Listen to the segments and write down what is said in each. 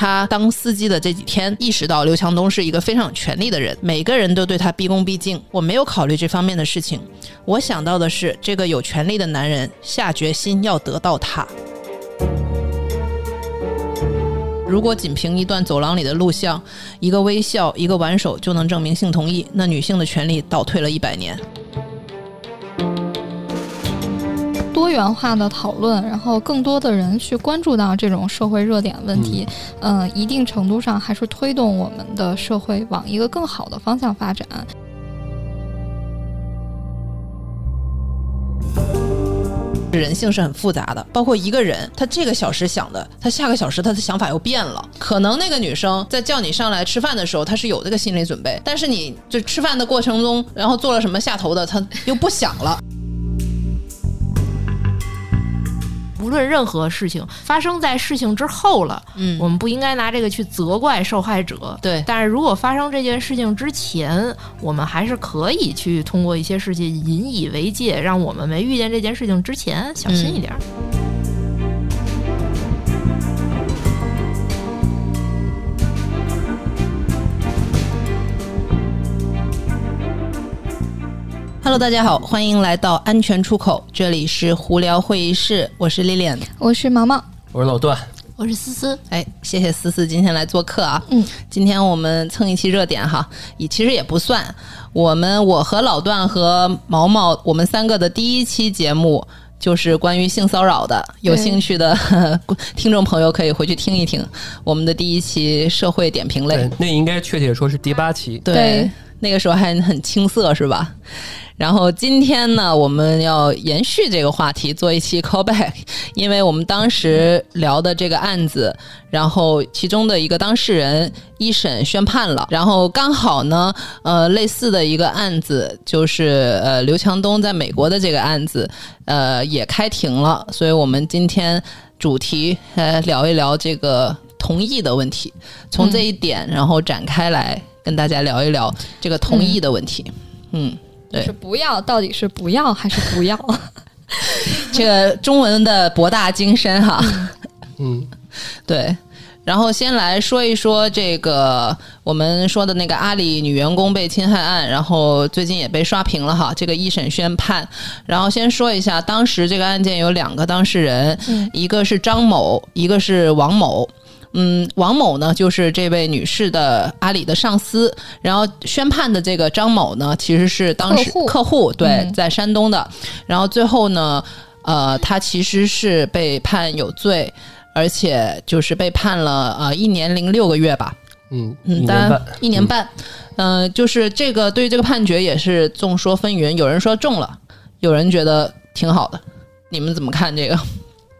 他当司机的这几天，意识到刘强东是一个非常有权力的人，每个人都对他毕恭毕敬。我没有考虑这方面的事情，我想到的是，这个有权力的男人下决心要得到他。如果仅凭一段走廊里的录像、一个微笑、一个挽手就能证明性同意，那女性的权利倒退了一百年。多元化的讨论，然后更多的人去关注到这种社会热点问题，嗯，一定程度上还是推动我们的社会往一个更好的方向发展。人性是很复杂的，包括一个人，他这个小时想的，他下个小时他的想法又变了。可能那个女生在叫你上来吃饭的时候，她是有这个心理准备，但是你就吃饭的过程中，然后做了什么下头的，她又不想了。无论任何事情发生在事情之后了，嗯我们不应该拿这个去责怪受害者。对但是如果发生这件事情之前，我们还是可以去通过一些事情引以为戒，让我们没遇见这件事情之前小心一点。Hello，大家好，欢迎来到安全出口，这里是胡聊会议室，我是 Lilian。我是毛毛，我是老段，我是思思，哎，谢谢思思今天来做客啊。嗯，今天我们蹭一期热点哈，也其实也不算。我们我和老段和毛毛，我们三个的第一期节目就是关于性骚扰的。有兴趣的 听众朋友可以回去听一听我们的第一期社会点评类。，那应该确切说是第八期。对那个时候还很青涩是吧？然后今天呢，我们要延续这个话题，做一期 callback，因为我们当时聊的这个案子，然后其中的一个当事人一审宣判了，然后刚好呢，呃，类似的一个案子就是呃刘强东在美国的这个案子，呃也开庭了，所以我们今天主题呃聊一聊这个同意的问题，从这一点然后展开来跟大家聊一聊这个同意的问题。嗯，对是不要，到底是不要还是不要？这个中文的博大精深哈。嗯，对，然后先来说一说这个我们说的那个阿里女员工被侵害案，然后最近也被刷屏了哈，这个一审宣判。然后先说一下，当时这个案件有两个当事人，嗯一个是张某，一个是王某。嗯，王某呢，就是这位女士的阿里的上司，然后宣判的这个张某呢，其实是当时客户。对，嗯。在山东的，然后最后呢，呃，他其实是被判有罪，而且就是被判了呃一年零六个月吧，嗯，嗯，一当然年半，一年半，嗯、就是这个对于这个判决也是众说纷纭，有人说中了，有人觉得挺好的，你们怎么看这个？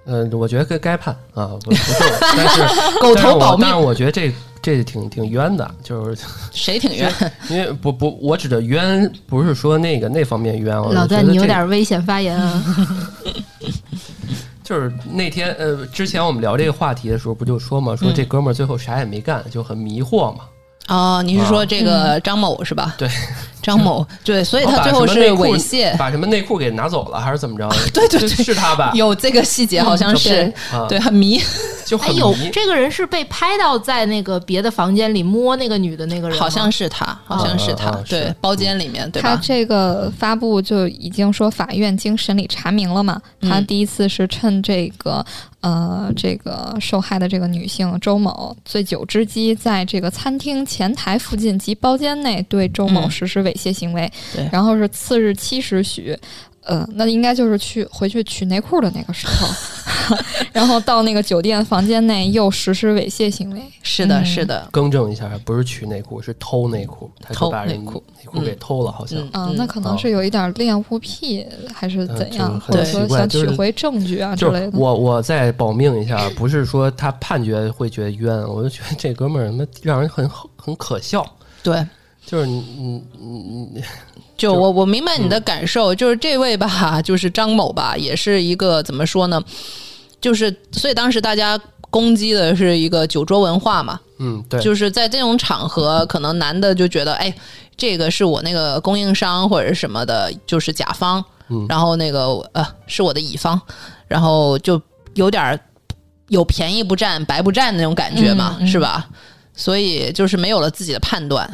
嗯，我觉得该该判啊，不不重，但是 狗头保命但是我觉得这这挺挺冤的，就是 谁挺冤？因为不不，我指的冤不是说那个那方面冤，啊老段，你有点危险发言啊！就是那天呃，之前我们聊这个话题的时候，不就说嘛，说这哥们儿最后啥也没干，就很迷惑嘛。哦，你是说这个张某是吧？对，张某 对，所以他最后是猥亵，把什么内裤给拿走了，还是怎么着？对对对是是他吧？有这个细节好像是，啊，对，很迷，就很哎呦迷，。这个人是被拍到在那个别的房间里摸那个女的那个人，好像是他，好像是他对，包间里面对吧？他这个发布就已经说法院经审理查明了嘛，嗯他第一次是趁这个呃这个受害的这个女性周某醉酒之机，在这个餐厅前台附近及包间内对周某嗯实施猥亵行为，对然后是次日七时许。呃，那应该就是去回去取内裤的那个时候，然后到那个酒店房间内又实施猥亵行为。是的，嗯是的，更正一下，不是取内裤，是偷内裤，他偷就把人内裤内裤给偷了，好像。嗯啊，那可能是有一点恋物癖，还是怎样，嗯或者说想取回证据啊之就类的。是我我再保命一下，不是说他判决会觉得冤，我就觉得这哥们儿他妈让人很很可笑。对。就是你你你你，就我我明白你的嗯感受，就是这位吧，就是张某吧，也是一个怎么说呢？就是所以当时大家攻击的是一个酒桌文化嘛，嗯，对，就是在这种场合，可能男的就觉得，哎，这个是我那个供应商或者什么的，就是甲方，嗯然后那个呃是我的乙方，然后就有点儿有便宜不占白不占那种感觉嘛，是吧？所以就是没有了自己的判断。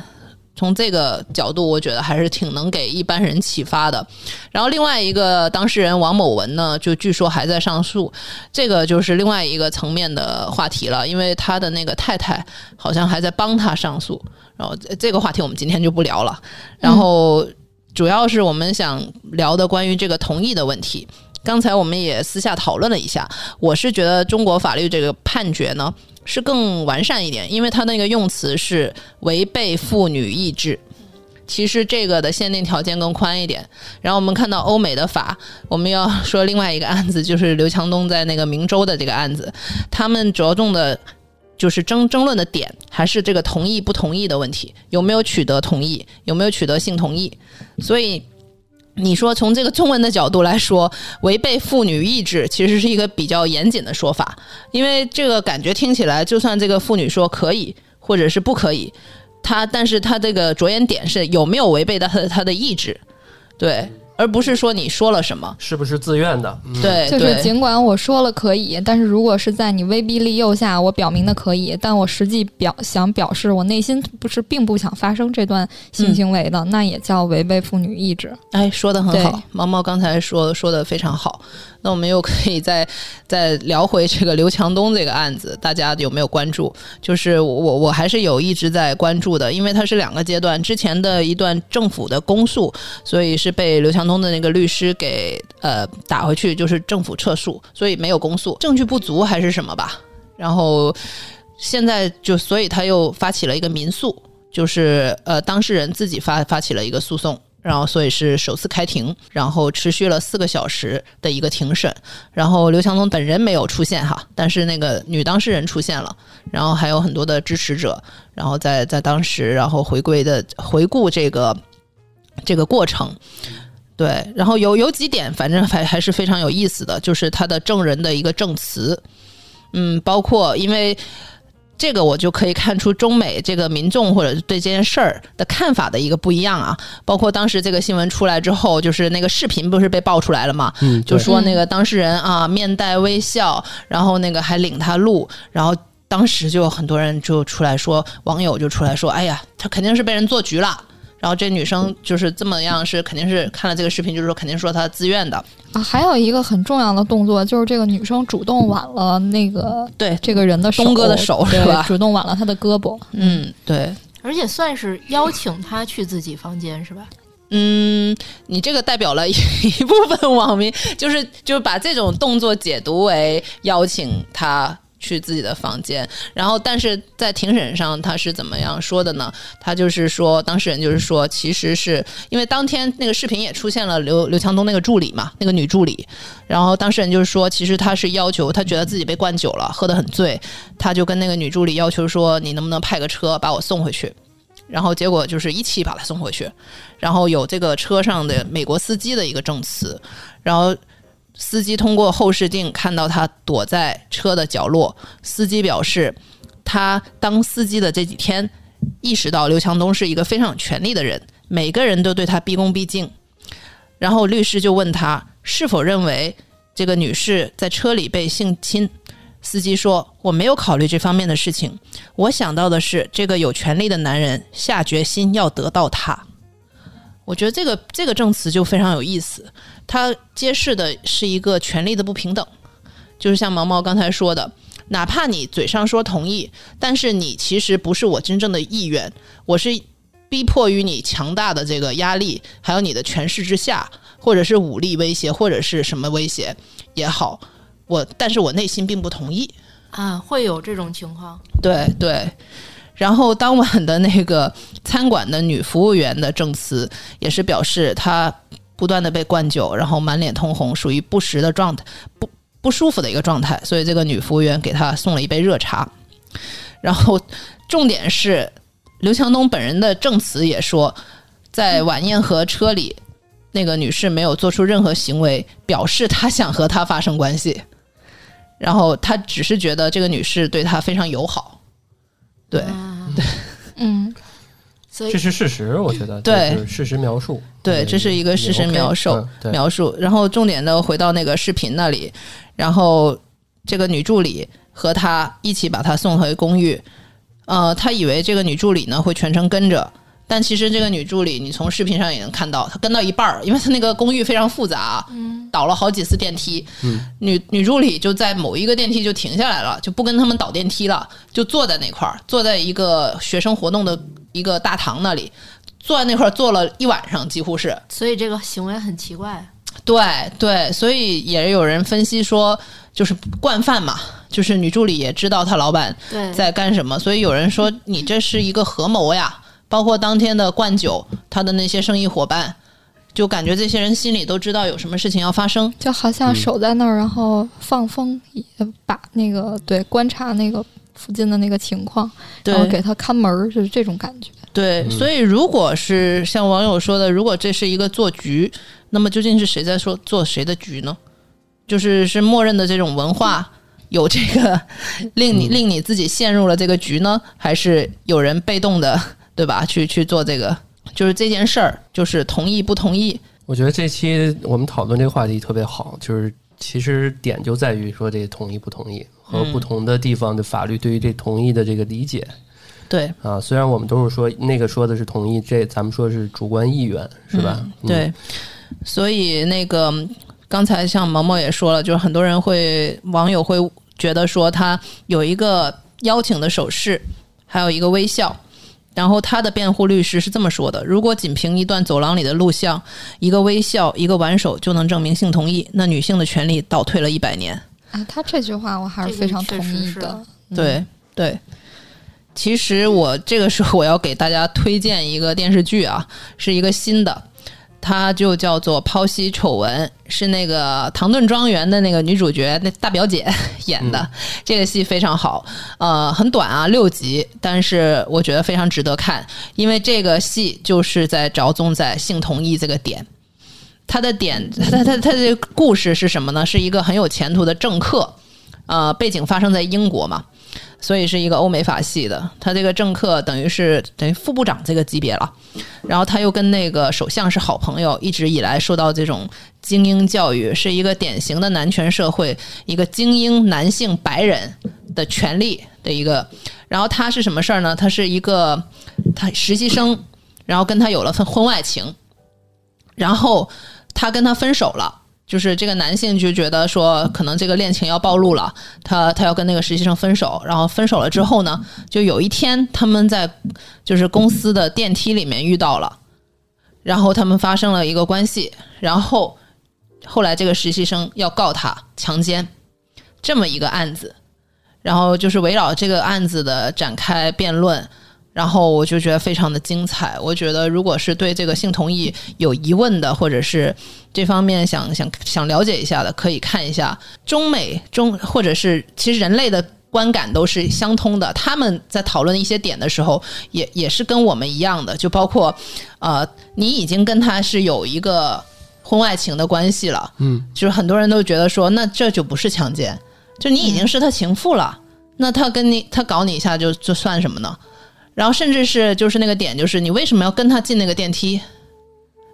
从这个角度，我觉得还是挺能给一般人启发的。然后另外一个当事人王某文呢，就据说还在上诉，这个就是另外一个层面的话题了，因为他的那个太太好像还在帮他上诉。然后这这个话题我们今天就不聊了。然后主要是我们想聊的关于这个同意的问题。刚才我们也私下讨论了一下，我是觉得中国法律这个判决呢是更完善一点，因为它那个用词是违背妇女意志。其实这个的限定条件更宽一点。然后我们看到欧美的法，我们要说另外一个案子，就是刘强东在那个明州的这个案子，他们着重的就是争争论的点还是这个同意不同意的问题，有没有取得同意，有没有取得性同意。所以你说从这个中文的角度来说，违背妇女意志其实是一个比较严谨的说法，因为这个感觉听起来，就算这个妇女说可以或者是不可以，她但是她这个着眼点是有没有违背到她的她的意志，对，而不是说你说了什么，是不是自愿的？嗯，对，就是尽管我说了可以，但是如果是在你威逼利诱下，我表明的可以，但我实际表想表示我内心不是并不想发生这段性行为的，那也叫违背妇女意志。哎，说的很好，毛毛刚才说说的非常好。那我们又可以再再聊回这个刘强东这个案子，大家有没有关注？就是我我我还是有一直在关注的，因为它是两个阶段，之前的一段政府的公诉，所以是被刘强东的那个律师给呃打回去，就是政府撤诉，所以没有公诉，证据不足还是什么吧。然后现在就所以他又发起了一个民诉，就是呃当事人自己发发起了一个诉讼。然后，所以是首次开庭，然后持续了四个小时的一个庭审。然后刘强东本人没有出现哈，但是那个女当事人出现了，然后还有很多的支持者，然后在在当时，然后回归的回顾这个这个过程。对，然后有有几点，反正还还是非常有意思的，就是他的证人的一个证词，嗯，包括因为。这个我就可以看出中美这个民众或者对这件事儿的看法的一个不一样啊。包括当时这个新闻出来之后，就是那个视频不是被爆出来了嘛？嗯，就说那个当事人啊面带微笑，然后那个还领他录，然后当时就有很多人就出来说，网友就出来说，哎呀，他肯定是被人做局了。然后这女生就是这么样，是肯定是看了这个视频，就是说肯定说她自愿的。啊，还有一个很重要的动作，就是这个女生主动挽了那个对，这个人的手，东哥的手是吧主动挽了他的胳膊。嗯，对，而且算是邀请他去自己房间是吧？嗯，你这个代表了一 一部分网民，就是就是把这种动作解读为邀请他去自己的房间，然后但是在庭审上他是怎么样说的呢？他就是说，当事人就是说，其实是因为当天那个视频也出现了刘刘强东那个助理嘛，那个女助理，然后当事人就是说，其实他是要求他觉得自己被灌酒了，喝得很醉，他就跟那个女助理要求说，你能不能派个车把我送回去？然后结果就是一起把他送回去，然后有这个车上的美国司机的一个证词，然后司机通过后视镜看到他躲在车的角落。司机表示，他当司机的这几天意识到刘强东是一个非常有权力的人，每个人都对他毕恭毕敬。然后律师就问他是否认为这个女士在车里被性侵。司机说：“我没有考虑这方面的事情，我想到的是这个有权力的男人下决心要得到她。”我觉得这个这个证词就非常有意思，它揭示的是一个权力的不平等，就是像毛毛刚才说的，哪怕你嘴上说同意，但是你其实不是我真正的意愿，我是逼迫于你强大的这个压力，还有你的权势之下，或者是武力威胁，或者是什么威胁也好，我但是我内心并不同意。啊，会有这种情况。对对。然后当晚的那个餐馆的女服务员的证词也是表示，她不断的被灌酒，然后满脸通红，属于不时的状态，不不舒服的一个状态。所以这个女服务员给他送了一杯热茶。然后重点是，刘强东本人的证词也说，在晚宴和车里，那个女士没有做出任何行为，表示她想和他发生关系。然后他只是觉得这个女士对他非常友好，对对嗯，所以这是事实，我觉得对事实描述，对，嗯这是一个事实描述、嗯描述。然后重点的回到那个视频那里，然后这个女助理和他一起把他送回公寓。呃，他以为这个女助理呢会全程跟着，但其实这个女助理，你从视频上也能看到，她跟到一半儿，因为她那个公寓非常复杂，嗯，倒了好几次电梯，嗯，女女助理就在某一个电梯就停下来了，就不跟他们倒电梯了，就坐在那块儿，坐在一个学生活动的一个大堂那里，坐在那块儿坐了一晚上，几乎是，所以这个行为很奇怪。对对，所以也有人分析说，就是惯犯嘛，就是女助理也知道她老板，在干什么，所以有人说 你这是一个合谋呀。包括当天的灌酒，他的那些生意伙伴，就感觉这些人心里都知道有什么事情要发生。就好像嗯守在那儿，然后放风，呃把那个对观察那个附近的那个情况，然后给他看门儿，就是这种感觉。对，嗯所以如果是像网友说的，如果这是一个做局，那么究竟是谁在说做谁的局呢？就是是默认的这种文化有这个令你嗯令你自己陷入了这个局呢，还是有人被动的对吧？去去做这个，就是这件事儿，就是同意不同意？我觉得这期我们讨论这个话题特别好，就是其实点就在于说这同意不同意和嗯不同的地方的法律对于这同意的这个理解对，啊。虽然我们都是说那个说的是同意，这咱们说是主观意愿，是吧？嗯对，所以那个刚才像毛毛也说了，就是很多人会网友会觉得说他有一个邀请的手势，还有一个微笑。然后他的辩护律师是这么说的：如果仅凭一段走廊里的录像、一个微笑、一个挽手就能证明性同意，那女性的权利倒退了一百年。啊，他这句话我还是非常同意的。嗯。对对，其实我这个时候我要给大家推荐一个电视剧啊，是一个新的，它就叫做《剖析丑闻》，是那个《唐顿庄园》的那个女主角那大表姐演的。这个戏非常好，呃，很短啊，六集，但是我觉得非常值得看，因为这个戏就是在着重在性同意这个点。它的点，它它它这个故事是什么呢？是一个很有前途的政客，呃，背景发生在英国嘛，所以是一个欧美法系的。他这个政客等于是等于副部长这个级别了，然后他又跟那个首相是好朋友，一直以来受到这种精英教育，是一个典型的男权社会，一个精英男性白人的权利的一个。然后他是什么事儿呢？他是一个他实习生，然后跟他有了份婚外情，然后他跟他分手了。就是这个男性就觉得说，可能这个恋情要暴露了，他他要跟那个实习生分手。然后分手了之后呢，就有一天他们在就是公司的电梯里面遇到了，然后他们发生了一个关系，然后后来这个实习生要告他强奸，这么一个案子，然后就是围绕这个案子的展开辩论。然后我就觉得非常的精彩。我觉得，如果是对这个性同意有疑问的，或者是这方面想想想了解一下的，可以看一下中美中，或者是其实人类的观感都是相通的。他们在讨论一些点的时候，也也是跟我们一样的，就包括呃，你已经跟他是有一个婚外情的关系了，嗯，就是很多人都觉得说，那这就不是强奸，就你已经是他情妇了，那他跟你他搞你一下就就算什么呢？然后甚至是就是那个点，就是你为什么要跟他进那个电梯，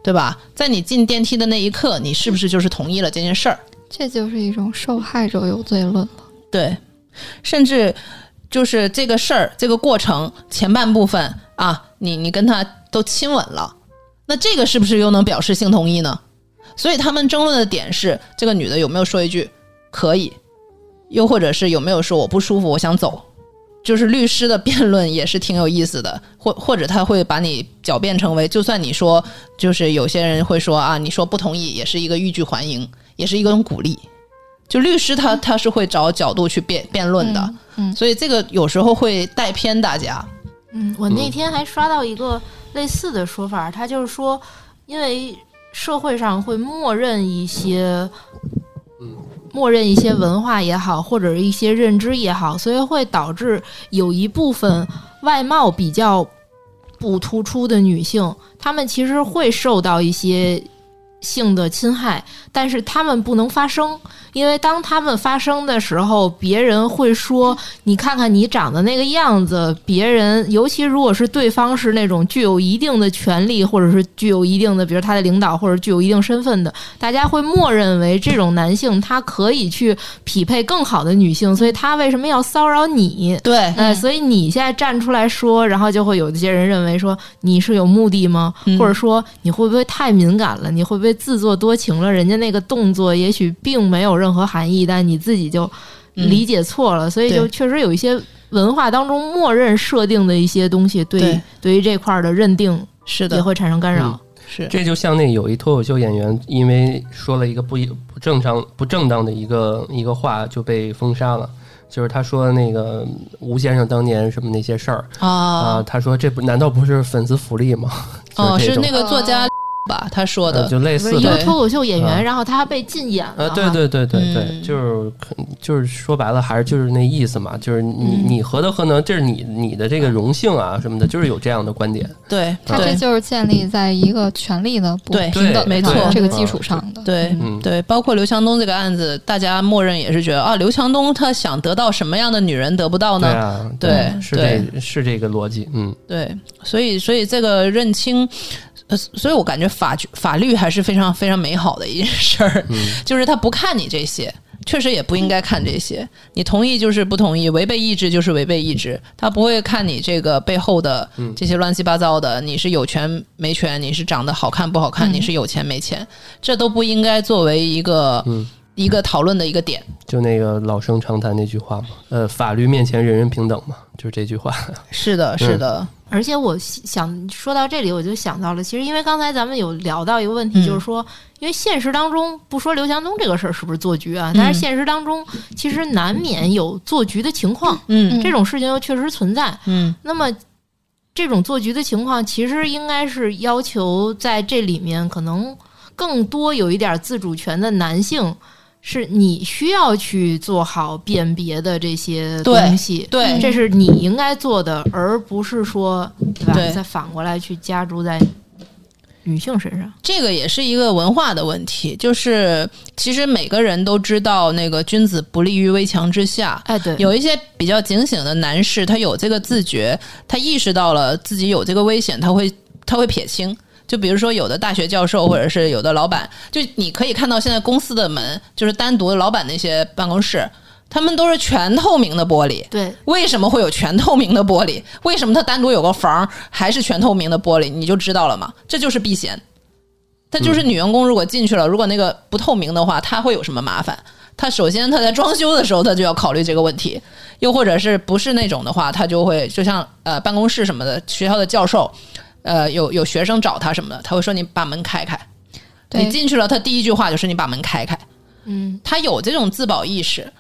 对吧？在你进电梯的那一刻，你是不是就是同意了这件事儿？这就是一种受害者有罪论了。对，甚至就是这个事儿，这个过程前半部分啊，你你跟他都亲吻了，那这个是不是又能表示性同意呢？所以他们争论的点是，这个女的有没有说一句可以，又或者是有没有说我不舒服，我想走。就是律师的辩论也是挺有意思的，或或者他会把你狡辩成为，就算你说，就是有些人会说啊，你说不同意也是一个欲拒还迎，也是一种鼓励。就律师他他是会找角度去辩辩论的，嗯嗯所以这个有时候会带偏大家。嗯，我那天还刷到一个类似的说法，他就是说，因为社会上会默认一些，默认一些文化也好，或者是一些认知也好，所以会导致有一部分外貌比较不突出的女性，她们其实会受到一些性的侵害，但是他们不能发声，因为当他们发声的时候，别人会说：“你看看你长得那个样子。”别人，尤其如果是对方是那种具有一定的权利，或者是具有一定的，比如他的领导或者具有一定身份的，大家会默认为这种男性他可以去匹配更好的女性，所以他为什么要骚扰你？对，哎，所以你现在站出来说，然后就会有一些人认为说你是有目的吗？或者说你会不会太敏感了？你会不会？自作多情了，人家那个动作也许并没有任何含义，但你自己就理解错了，所以就确实有一些文化当中默认设定的一些东西，对对于这块的认定是的也会产生干扰。是，这就像那有一脱口秀演员，因为说了一个不不正常、不正当的一个一个话，就被封杀了。就是他说那个吴先生当年什么那些事儿啊，他说这不难道不是粉丝福利吗？哦，是那个作家。吧，他说的就类似一个脱口秀演员，然后他还被禁演了。对对对对对，就是就是说白了，还是就是那意思嘛，就是你你何德何能，这是你你的这个荣幸啊什么的，就是有这样的观点。对，他这就是建立在一个权力的不平等没错这个基础上的。对对，包括刘强东这个案子，大家默认也是觉得啊，刘强东他想得到什么样的女人得不到呢？对，是这是这个逻辑。嗯，对，所以所以这个认清。所以，我感觉法法律还是非常非常美好的一件事儿，就是他不看你这些，确实也不应该看这些。你同意就是不同意，违背意志就是违背意志，他不会看你这个背后的这些乱七八糟的。你是有权没权，你是长得好看不好看，你是有钱没钱，这都不应该作为一个一个讨论的一个点。就那个老生常谈那句话嘛，呃，法律面前人人平等嘛，就是这句话。是的，是的。而且我想说到这里，我就想到了，其实因为刚才咱们有聊到一个问题，就是说，因为现实当中不说刘强东这个事儿是不是做局啊，但是现实当中其实难免有做局的情况，嗯，这种事情又确实存在，嗯，那么这种做局的情况，其实应该是要求在这里面可能更多有一点自主权的男性。是你需要去做好辨别的这些东西，对，这是你应该做的，而不是说，对吧？再反过来去加诸在女性身上，这个也是一个文化的问题。就是其实每个人都知道，那个君子不立于危墙之下。哎，对，有一些比较警醒的男士，他有这个自觉，他意识到了自己有这个危险，他会他会撇清。就比如说，有的大学教授或者是有的老板，就你可以看到现在公司的门就是单独的老板那些办公室，他们都是全透明的玻璃。对，为什么会有全透明的玻璃？为什么它单独有个房还是全透明的玻璃？你就知道了嘛，这就是避嫌。他就是女员工如果进去了，如果那个不透明的话，他会有什么麻烦？他首先他在装修的时候他就要考虑这个问题，又或者是不是那种的话，他就会就像呃办公室什么的，学校的教授。呃，有有学生找他什么的，他会说你把门开开。你进去了，他第一句话就是你把门开开。嗯，他有这种自保意识。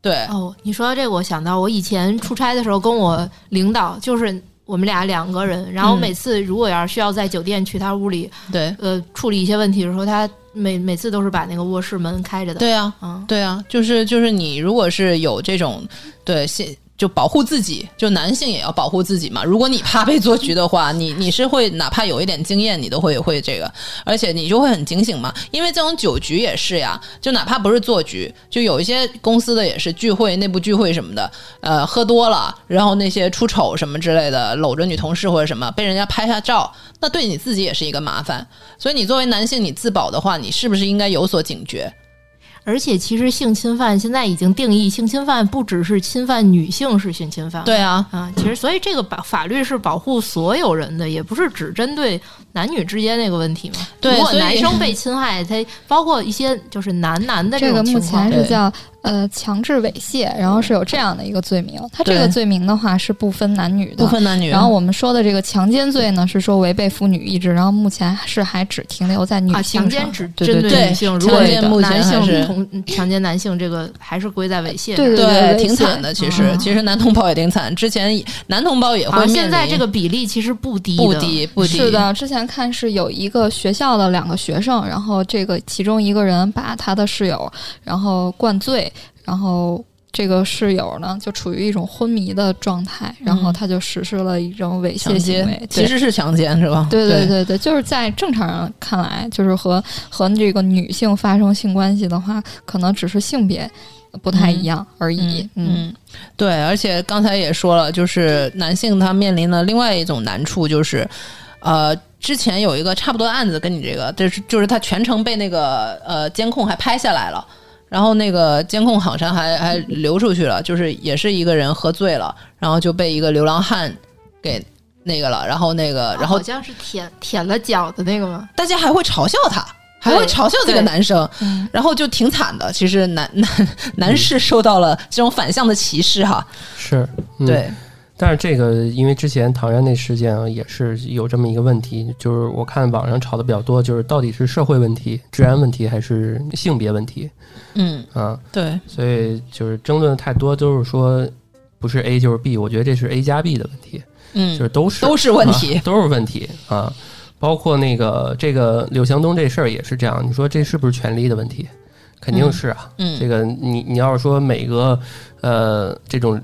对哦，你说到这个，我想到我以前出差的时候，跟我领导就是我们俩两个人，然后每次如果要是需要在酒店去他屋里，对，呃，处理一些问题的时候，他每每次都是把那个卧室门开着的。对啊，嗯，对啊，就是就是你如果是有这种对现。就保护自己，就男性也要保护自己嘛。如果你怕被做局的话，你你是会哪怕有一点经验，你都会会这个，而且你就会很警醒嘛。因为这种酒局也是呀，就哪怕不是做局，就有一些公司的也是聚会、内部聚会什么的，呃，喝多了，然后那些出丑什么之类的，搂着女同事或者什么，被人家拍下照，那对你自己也是一个麻烦。所以你作为男性，你自保的话，你是不是应该有所警觉？而且，其实性侵犯现在已经定义，性侵犯不只是侵犯女性是性侵犯。对啊，啊，其实所以这个保法律是保护所有人的，也不是只针对男女之间那个问题嘛。对，如果男生被侵害，他包括一些就是男男的这个目前是叫。呃，强制猥亵，然后是有这样的一个罪名。它这个罪名的话是不分男女的，不分男女。然后我们说的这个强奸罪呢，是说违背妇女意志。然后目前是还只停留在女性强奸，只针对女性。如果男性同强奸男性，这个还是归在猥亵。对对对，挺惨的。其实其实男同胞也挺惨。之前男同胞也会。现在这个比例其实不低，不低不低。是的，之前看是有一个学校的两个学生，然后这个其中一个人把他的室友然后灌醉。然后这个室友呢就处于一种昏迷的状态，然后他就实施了一种猥亵行为，其实是强奸是吧？对对对对，就是在正常人看来，就是和和这个女性发生性关系的话，可能只是性别不太一样而已。嗯，对，而且刚才也说了，就是男性他面临的另外一种难处就是，呃。之前有一个差不多的案子，跟你这个，就是就是他全程被那个呃监控还拍下来了，然后那个监控好像还还流出去了，就是也是一个人喝醉了，然后就被一个流浪汉给那个了，然后那个然后好像是舔舔了脚的那个吗？大家还会嘲笑他，还会嘲笑这个男生，然后就挺惨的。其实男男男士受到了这种反向的歧视哈，是对。但是这个，因为之前唐山那事件啊，也是有这么一个问题，就是我看网上吵的比较多，就是到底是社会问题、治安问题还是性别问题？嗯啊，对，所以就是争论太多，都是说不是 A 就是 B，我觉得这是 A 加 B 的问题，嗯，就是都是都是问题，都是问题啊，包括那个这个柳祥东这事儿也是这样，你说这是不是权力的问题？肯定是啊，嗯，这个你你要是说每个呃这种。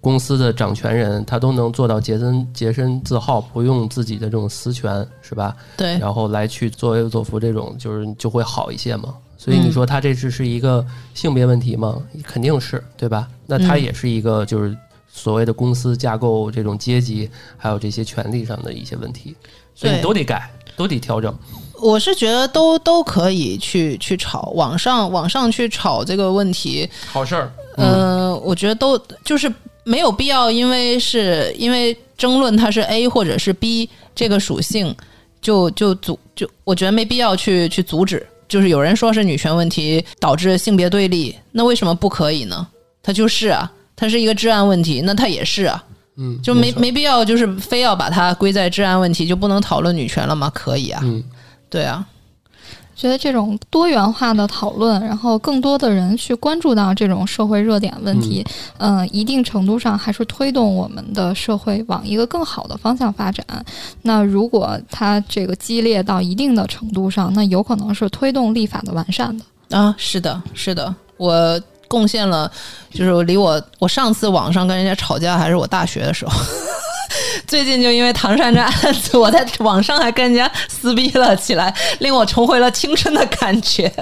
公司的掌权人，他都能做到洁身洁身自好，不用自己的这种私权，是吧？对。然后来去作威作福，这种就是就会好一些嘛。所以你说他这只是一个性别问题吗？肯定是，对吧？那他也是一个就是所谓的公司架构这种阶级，还有这些权利上的一些问题，所以你都得改，都得调整。我是觉得都都可以去去炒，网上网上去炒这个问题，好事儿。嗯，我觉得都就是。没有必要，因为是因为争论它是 A 或者是 B 这个属性，就就阻就我觉得没必要去去阻止。就是有人说是女权问题导致性别对立，那为什么不可以呢？它就是啊，它是一个治安问题，那它也是啊，嗯，就没没必要就是非要把它归在治安问题，就不能讨论女权了吗？可以啊，嗯，对啊。觉得这种多元化的讨论，然后更多的人去关注到这种社会热点问题，嗯，一定程度上还是推动我们的社会往一个更好的方向发展。那如果它这个激烈到一定的程度上，那有可能是推动立法的完善的啊。是的，是的，我贡献了，就是离我我上次网上跟人家吵架还是我大学的时候。最近就因为唐山这案子，我在网上还跟人家撕逼了起来，令我重回了青春的感觉。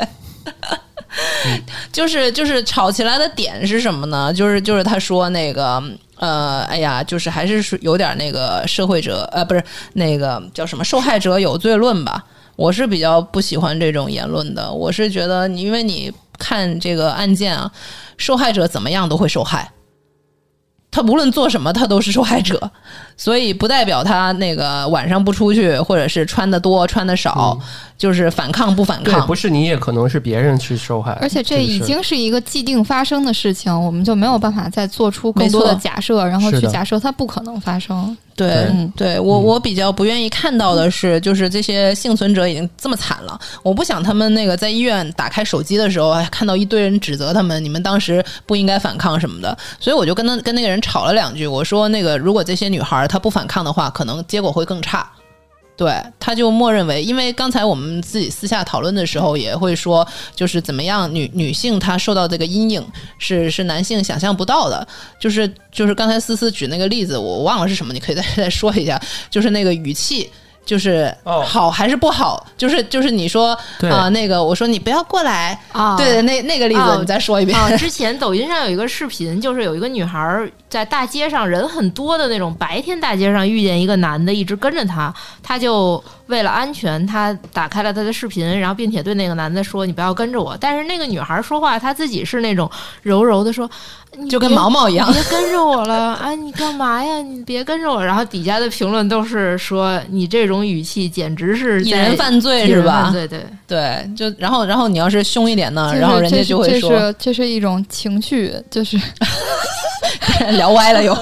就是就是吵起来的点是什么呢？就是就是他说那个呃，哎呀，就是还是有点那个社会者呃，不是那个叫什么受害者有罪论吧？我是比较不喜欢这种言论的。我是觉得你，因为你看这个案件啊，受害者怎么样都会受害。他无论做什么，他都是受害者，所以不代表他那个晚上不出去，或者是穿的多穿的少，就是反抗不反抗。不是你也可能是别人去受害。而且这已经是一个既定发生的事情，我们就没有办法再做出更多的假设，然后去假设它不可能发生。对，对我我比较不愿意看到的是，就是这些幸存者已经这么惨了，我不想他们那个在医院打开手机的时候，看到一堆人指责他们，你们当时不应该反抗什么的，所以我就跟他跟那个人吵了两句，我说那个如果这些女孩他不反抗的话，可能结果会更差。对，他就默认为，因为刚才我们自己私下讨论的时候也会说，就是怎么样，女女性她受到这个阴影是是男性想象不到的，就是就是刚才思思举那个例子，我忘了是什么，你可以再 再说一下，就是那个语气。就是好还是不好？就是就是你说啊，那个我说你不要过来啊，对那那个例子你再说一遍。之前抖音上有一个视频，就是有一个女孩在大街上人很多的那种白天大街上遇见一个男的，一直跟着她，她就为了安全，他打开了他的视频，然后并且对那个男的说：“你不要跟着我。”但是那个女孩说话，她自己是那种柔柔的说。就跟毛毛一样，别跟着我了！哎，你干嘛呀？你别跟着我！然后底下的评论都是说你这种语气简直是引人犯罪，是吧？对对对，就然后然后你要是凶一点呢，然后人家就会说这是一种情绪，就是 聊歪了又。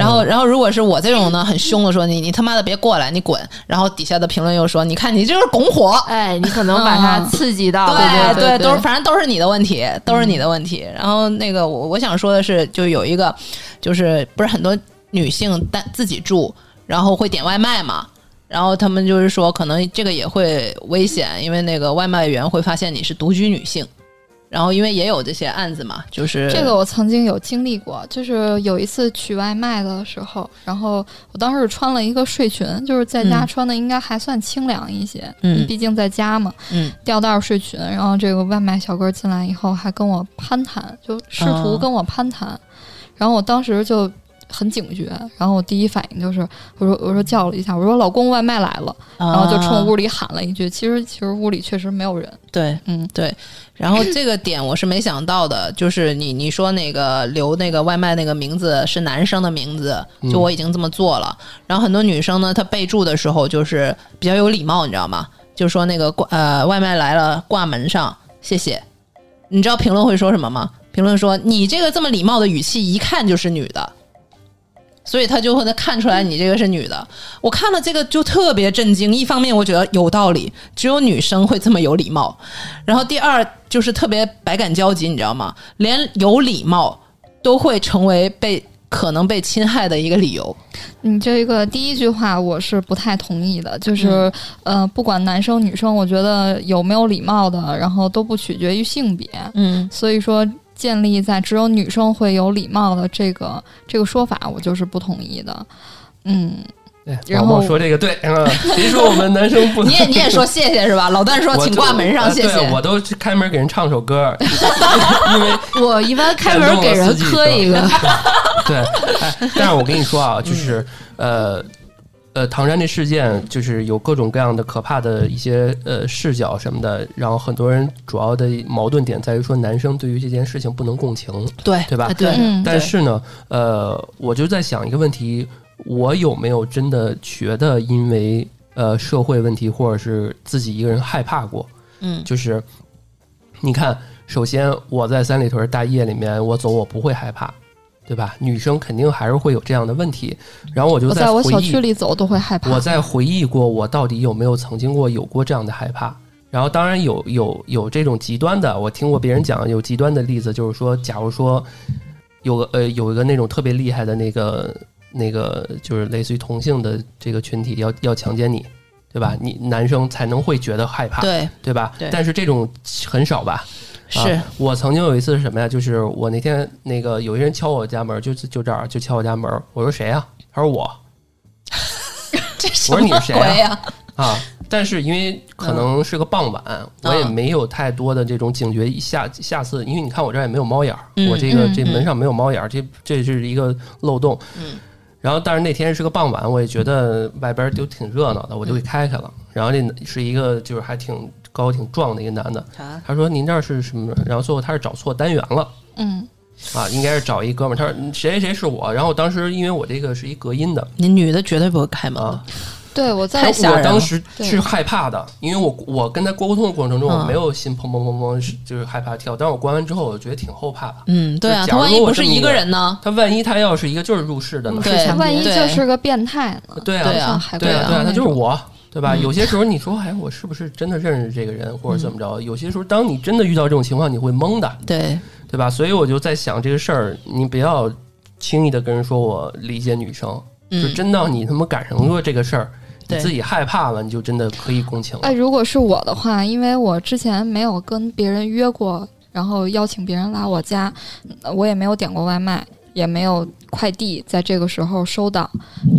然后，然后如果是我这种呢，很凶的说你，你他妈的别过来，你滚！然后底下的评论又说，你看你这是拱火，哎，你可能把他刺激到，对对对，都是反正都是你的问题，都是你的问题。然后那个我我想说的是，就有一个，就是不是很多女性单自己住，然后会点外卖嘛，然后他们就是说，可能这个也会危险，因为那个外卖员会发现你是独居女性。然后因为也有这些案子嘛，就是这个我曾经有经历过，就是有一次取外卖的时候，然后我当时穿了一个睡裙，就是在家穿的应该还算清凉一些，嗯，毕竟在家嘛，嗯，吊带睡裙，然后这个外卖小哥进来以后还跟我攀谈，就试图跟我攀谈，然后我当时就。很警觉，然后我第一反应就是，我说我说叫了一下，我说老公外卖来了，然后就冲屋里喊了一句。其实其实屋里确实没有人。对，嗯对。然后这个点我是没想到的，就是你你说那个留那个外卖那个名字是男生的名字，就我已经这么做了。然后很多女生呢，她备注的时候就是比较有礼貌，你知道吗？就说那个挂呃外卖来了挂门上，谢谢。你知道评论会说什么吗？评论说你这个这么礼貌的语气，一看就是女的。所以他就会能看出来你这个是女的。我看了这个就特别震惊。一方面我觉得有道理，只有女生会这么有礼貌。然后第二就是特别百感交集，你知道吗？连有礼貌都会成为被可能被侵害的一个理由。你这个第一句话我是不太同意的，就是呃，不管男生女生，我觉得有没有礼貌的，然后都不取决于性别。嗯，所以说。建立在只有女生会有礼貌的这个这个说法，我就是不同意的。嗯，然后说这个对，谁说我们男生不？你也你也说谢谢是吧？老段说请挂门上谢谢，我都开门给人唱首歌，因为我一般开门给人磕一个。对，但是我跟你说啊，就是呃。呃，唐山这事件就是有各种各样的可怕的一些呃视角什么的，然后很多人主要的矛盾点在于说男生对于这件事情不能共情，对对吧？对。但是呢，呃，我就在想一个问题：我有没有真的觉得因为呃社会问题或者是自己一个人害怕过？嗯，就是你看，首先我在三里屯大夜里面我走，我不会害怕。对吧？女生肯定还是会有这样的问题，然后我就在我小区里走都会害怕。我在回忆过，我到底有没有曾经过有过这样的害怕？然后当然有有有这种极端的，我听过别人讲有极端的例子，就是说，假如说有个呃有一个那种特别厉害的那个那个，就是类似于同性的这个群体要要强奸你，对吧？你男生才能会觉得害怕，对对吧？对。但是这种很少吧？是我曾经有一次是什么呀？就是我那天那个有一人敲我家门，就就这儿就敲我家门。我说谁呀？他说我。我说你是谁呀？啊！但是因为可能是个傍晚，我也没有太多的这种警觉。下下次，因为你看我这儿也没有猫眼儿，我这个这门上没有猫眼儿，这这是一个漏洞。嗯。然后，但是那天是个傍晚，我也觉得外边就挺热闹的，我就给开开了。然后这是一个就是还挺。高挺壮的一个男的，他说：“您这儿是什么？”然后最后他是找错单元了。嗯，啊，应该是找一哥们儿。他说：“谁谁谁是我？”然后当时因为我这个是一隔音的，你女的绝对不会开门。对，我在我当时是害怕的，因为我我跟他沟通的过程中，我没有心砰砰砰砰，就是害怕跳。但是我关完之后，我觉得挺后怕的。嗯，对啊，他万一不是一个人呢？他万一他要是一个就是入室的呢？对，万一就是个变态呢？对啊，对啊，对啊，他就是我。对吧？有些时候你说，哎，我是不是真的认识这个人，或者怎么着？有些时候，当你真的遇到这种情况，你会懵的，对对吧？所以我就在想这个事儿，你不要轻易的跟人说我理解女生，就真到你他妈赶上过这个事儿，你自己害怕了，你就真的可以共情了。哎，如果是我的话，因为我之前没有跟别人约过，然后邀请别人来我家，我也没有点过外卖，也没有快递在这个时候收到。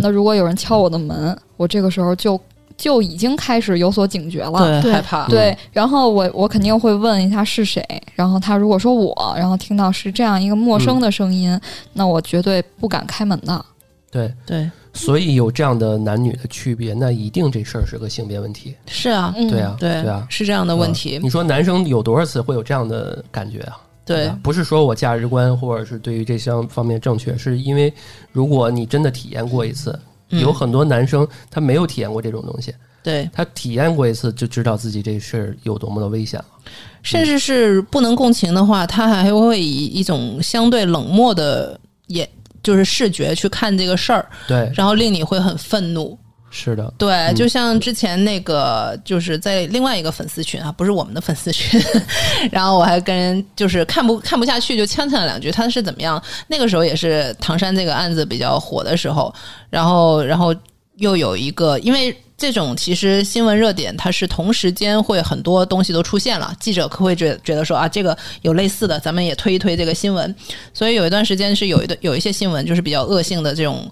那如果有人敲我的门，我这个时候就。就已经开始有所警觉了，害怕。对，然后我我肯定会问一下是谁，然后他如果说我，然后听到是这样一个陌生的声音，那我绝对不敢开门的。对。对，所以有这样的男女的区别，那一定这事儿是个性别问题。是啊，对啊，对对啊，是这样的问题。你说男生有多少次会有这样的感觉啊？对，不是说我价值观或者是对于这项方面正确，是因为如果你真的体验过一次，有很多男生他没有体验过这种东西。对他体验过一次就知道自己这事儿有多么的危险了，甚至是不能共情的话，他还会以一种相对冷漠的眼，就是视觉去看这个事儿，对，然后令你会很愤怒。是的，对，就像之前那个，就是在另外一个粉丝群啊，不是我们的粉丝群，然后我还跟人就是看不看不下去，就呛呛了两句。他是怎么样？那个时候也是唐山这个案子比较火的时候，然后然后又有一个因为。这种其实新闻热点，它是同时间会很多东西都出现了，记者可会觉觉得说啊，这个有类似的，咱们也推一推这个新闻。所以有一段时间是有一的有一些新闻就是比较恶性的这种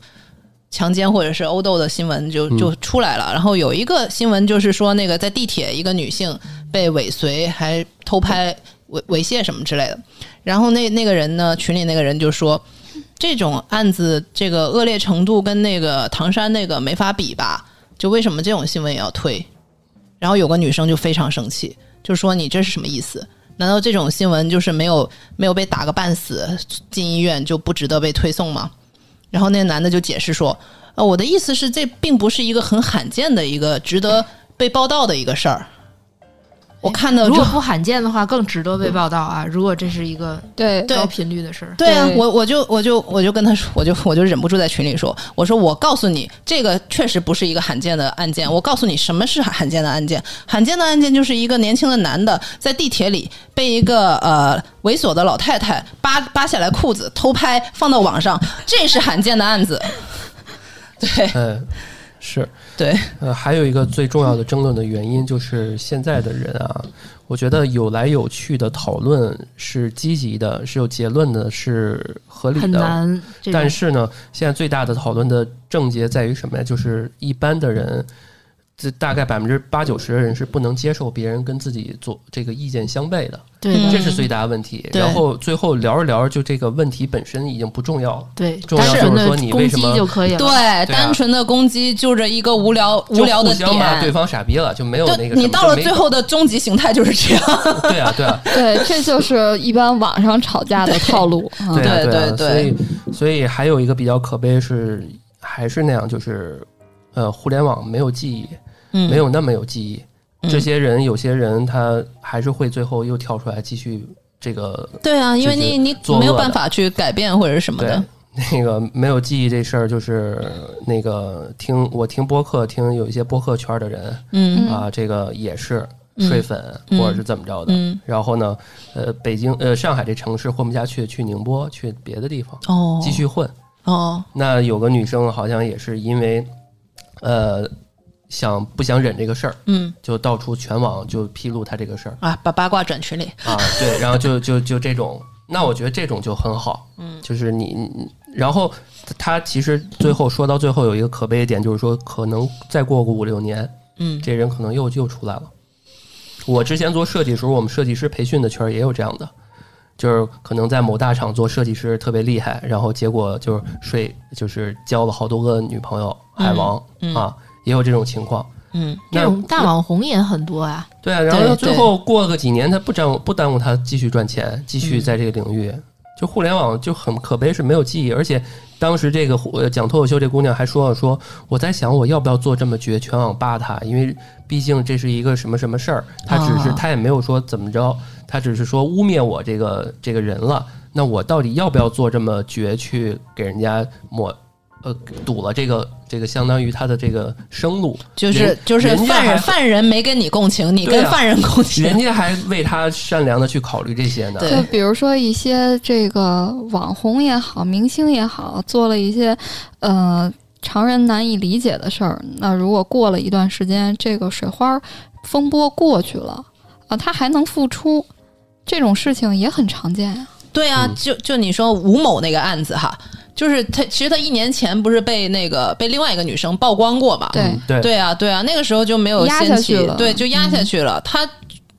强奸或者是殴斗的新闻就就出来了。然后有一个新闻就是说那个在地铁一个女性被尾随还偷拍猥猥亵什么之类的。然后那那个人呢群里那个人就说这种案子这个恶劣程度跟那个唐山那个没法比吧。就为什么这种新闻也要推？然后有个女生就非常生气，就说你这是什么意思？难道这种新闻就是没有没有被打个半死进医院就不值得被推送吗？然后那男的就解释说：“呃，我的意思是这并不是一个很罕见的一个值得被报道的一个事儿。”我看到，如果不罕见的话，更值得被报道啊！如果这是一个对高频率的事儿，对啊，我我就我就我就跟他说，我就我就忍不住在群里说，我说我告诉你，这个确实不是一个罕见的案件。我告诉你，什么是罕见的案件？罕见的案件就是一个年轻的男的在地铁里被一个呃猥琐的老太太扒扒下来裤子偷拍放到网上，这是罕见的案子。对，嗯，是。对，呃，还有一个最重要的争论的原因就是现在的人啊，我觉得有来有去的讨论是积极的，是有结论的，是合理的。很难，但是呢，现在最大的讨论的症结在于什么呀？就是一般的人。这大概百分之八九十的人是不能接受别人跟自己做这个意见相悖的，对，这是最大的问题。然后最后聊着聊着，就这个问题本身已经不重要了。对，重要就是说你为什么就可以了？对，单纯的攻击就这一个无聊无聊的点，对方傻逼了，就没有那个。你到了最后的终极形态就是这样。对啊，对啊，对，这就是一般网上吵架的套路。对对对，所以所以还有一个比较可悲是，还是那样，就是呃，互联网没有记忆。没有那么有记忆，这些人有些人他还是会最后又跳出来继续这个。对啊，因为你你没有办法去改变或者什么的。那个没有记忆这事儿，就是那个听我听播客，听有一些播客圈的人，嗯啊，这个也是睡粉或者是怎么着的。然后呢，呃，北京呃上海这城市混不下去，去宁波去别的地方哦继续混哦。那有个女生好像也是因为呃。想不想忍这个事儿？嗯，就到处全网就披露他这个事儿啊，把八卦转群里啊，对，然后就就就这种，那我觉得这种就很好，嗯，就是你，然后他其实最后说到最后有一个可悲的点，就是说可能再过个五六年，嗯，这人可能又又出来了。我之前做设计时候，我们设计师培训的圈也有这样的，就是可能在某大厂做设计师特别厉害，然后结果就是睡，就是交了好多个女朋友，海王啊。也有这种情况，嗯，这种大网红也很多啊。对啊，然后最后过个几年，他不耽误不耽误他继续赚钱，继续在这个领域。就互联网就很可悲，是没有记忆。而且当时这个讲脱口秀这姑娘还说了，说我在想我要不要做这么绝，全网扒他，因为毕竟这是一个什么什么事儿。他只是他也没有说怎么着，他只是说污蔑我这个这个人了。那我到底要不要做这么绝去给人家抹？呃，堵了这个这个，相当于他的这个生路，就是就是犯人犯人没跟你共情，你跟犯人共 情，人家还为他善良的去考虑这些呢。就比如说一些这个网红也好，明星也好，做了一些呃常人难以理解的事儿。那如果过了一段时间，这个水花风波过去了啊，他还能复出，这种事情也很常见呀。对啊，就就你说吴某那个案子哈。就是他，其实他一年前不是被那个被另外一个女生曝光过嘛？对对对啊对啊，那个时候就没有掀起，对，就压下去了。他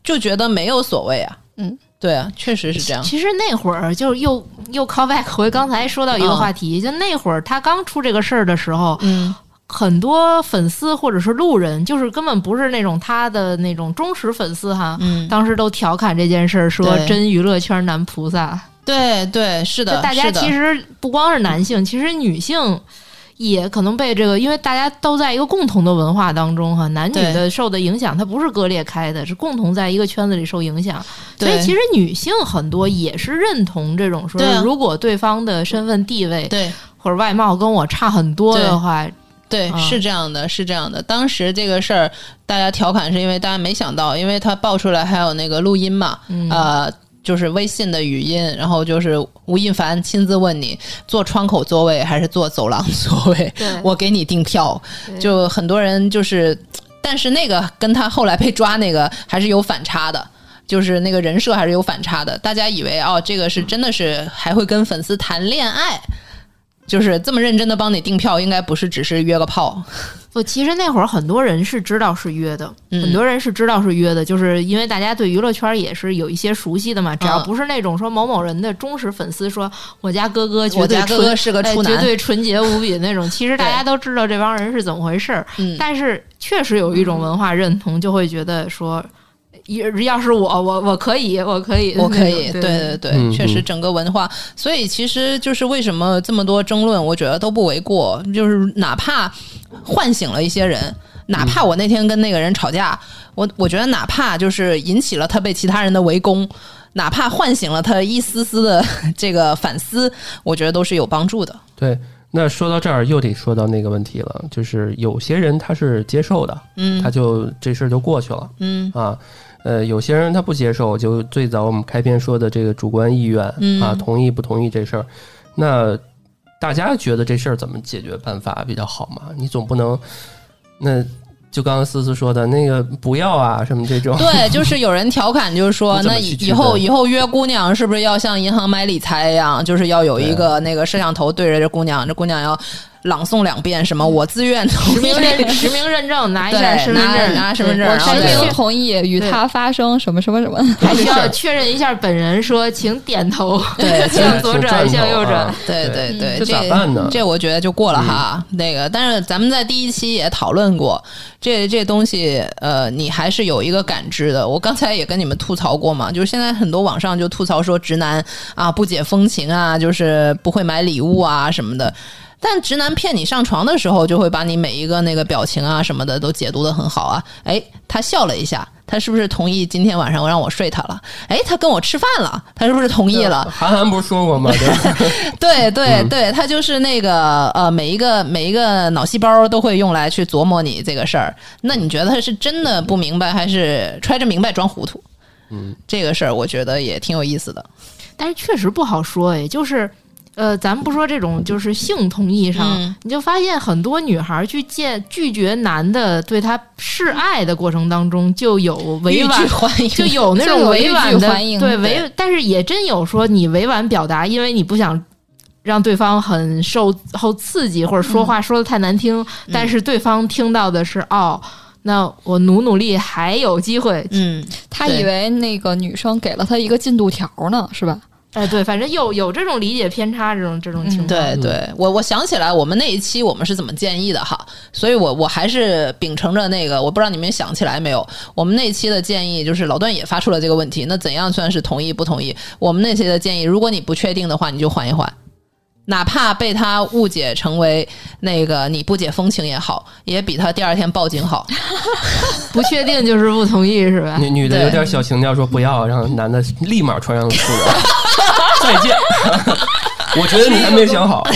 就觉得没有所谓啊，嗯，对啊，确实是这样。其实那会儿就又又 call back 回刚才说到一个话题，就那会儿他刚出这个事儿的时候，嗯，很多粉丝或者是路人，就是根本不是那种他的那种忠实粉丝哈，嗯，当时都调侃这件事儿，说真娱乐圈男菩萨。对对是的，大家其实不光是男性，其实女性也可能被这个，因为大家都在一个共同的文化当中哈，男女的受的影响，它不是割裂开的，是共同在一个圈子里受影响。所以其实女性很多也是认同这种说，如果对方的身份地位对。或者外貌跟我差很多的话，对，是这样的，是这样的。当时这个事儿大家调侃是因为大家没想到，因为他爆出来还有那个录音嘛，呃。就是微信的语音，然后就是吴亦凡亲自问你坐窗口座位还是坐走廊座位，我给你订票。就很多人就是，但是那个跟他后来被抓那个还是有反差的，就是那个人设还是有反差的。大家以为哦，这个是真的是还会跟粉丝谈恋爱。就是这么认真的帮你订票，应该不是只是约个炮。不，其实那会儿很多人是知道是约的，很多人是知道是约的，就是因为大家对娱乐圈也是有一些熟悉的嘛。只要不是那种说某某人的忠实粉丝，说我家哥哥绝对纯是个绝对纯洁无比那种，其实大家都知道这帮人是怎么回事儿。但是确实有一种文化认同，就会觉得说。要要是我，我我可以，我可以，我可以，对对对，确实整个文化，所以其实就是为什么这么多争论，我觉得都不为过。就是哪怕唤醒了一些人，哪怕我那天跟那个人吵架，我我觉得哪怕就是引起了他被其他人的围攻，哪怕唤醒了他一丝丝的 这个反思，我觉得都是有帮助的。对，那说到这儿又得说到那个问题了，就是有些人他是接受的，嗯，他就这事儿就过去了，嗯啊。呃，有些人他不接受，就最早我们开篇说的这个主观意愿啊，同意不同意这事儿，那大家觉得这事儿怎么解决办法比较好嘛？你总不能，那就刚刚思思说的那个不要啊什么这种。对，就是有人调侃，就是说 那以后以后约姑娘是不是要像银行买理财一样，就是要有一个那个摄像头对着这姑娘，这姑娘要。朗诵两遍什么？我自愿实名认实名认证，拿一下身份证，拿身份证，我实名同意与他发生什么什么什么，还需要确认一下本人，说请点头，对，向左转，向右转，对对。对，这咋办呢？这我觉得就过了哈。那个，但是咱们在第一期也讨论过，这这东西，呃，你还是有一个感知的。我刚才也跟你们吐槽过嘛，就是现在很多网上就吐槽说直男啊不解风情啊，就是不会买礼物啊什么的。但直男骗你上床的时候，就会把你每一个那个表情啊什么的都解读的很好啊。哎，他笑了一下，他是不是同意今天晚上我让我睡他了？哎，他跟我吃饭了，他是不是同意了？韩寒不是说过吗？对对对，他就是那个呃，每一个每一个脑细胞都会用来去琢磨你这个事儿。那你觉得他是真的不明白，还是揣着明白装糊涂？嗯，这个事儿我觉得也挺有意思的，但是确实不好说哎，就是。呃，咱们不说这种，就是性同意上，你就发现很多女孩去见拒绝男的对她示爱的过程当中，就有委婉，就有那种委婉的对委，但是也真有说你委婉表达，因为你不想让对方很受后刺激，或者说话说的太难听，但是对方听到的是哦，那我努努力还有机会，嗯，他以为那个女生给了他一个进度条呢，是吧？哎，对，反正有有这种理解偏差，这种这种情况。对，对我我想起来，我们那一期我们是怎么建议的哈，所以我我还是秉承着那个，我不知道你们想起来没有？我们那一期的建议就是老段也发出了这个问题，那怎样算是同意不同意？我们那期的建议，如果你不确定的话，你就缓一缓，哪怕被他误解成为那个你不解风情也好，也比他第二天报警好。不确定就是不同意是吧？女女的有点小情调，说不要，让男的立马穿上裤子。再见，我觉得你还没想好。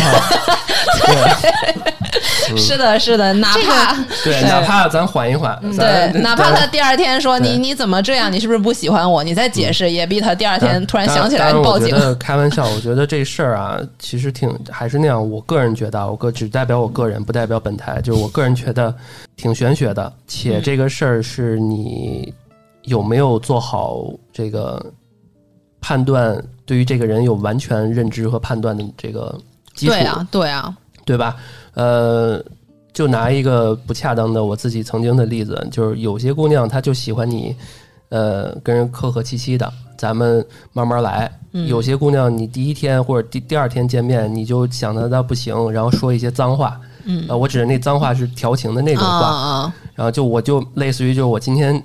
对，是的，是的，哪怕对，哪怕咱缓一缓，对，哪怕他第二天说你你怎么这样，你是不是不喜欢我？你再解释，也比他第二天突然想起来报警。开玩笑，我觉得这事儿啊，其实挺还是那样。我个人觉得，我个只代表我个人，不代表本台。就是我个人觉得挺玄学的，且这个事儿是你有没有做好这个。判断对于这个人有完全认知和判断的这个基础，对啊，对啊，对吧？呃，就拿一个不恰当的我自己曾经的例子，就是有些姑娘她就喜欢你，呃，跟人客客气气的，咱们慢慢来。有些姑娘你第一天或者第第二天见面，你就想她她不行，然后说一些脏话。嗯，我指的那脏话是调情的那种话。然后就我就类似于就是我今天。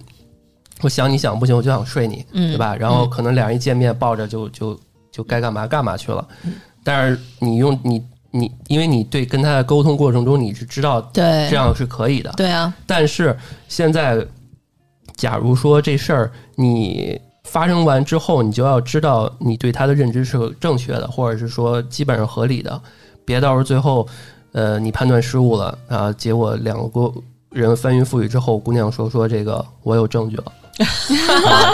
我想你想不行，我就想睡你，对吧？然后可能俩人一见面抱着就就就该干嘛干嘛去了。但是你用你你，因为你对跟他的沟通过程中你是知道对这样是可以的，对啊。但是现在，假如说这事儿你发生完之后，你就要知道你对他的认知是正确的，或者是说基本上合理的，别到时候最后呃你判断失误了啊，结果两个人翻云覆雨之后，姑娘说说这个我有证据了。啊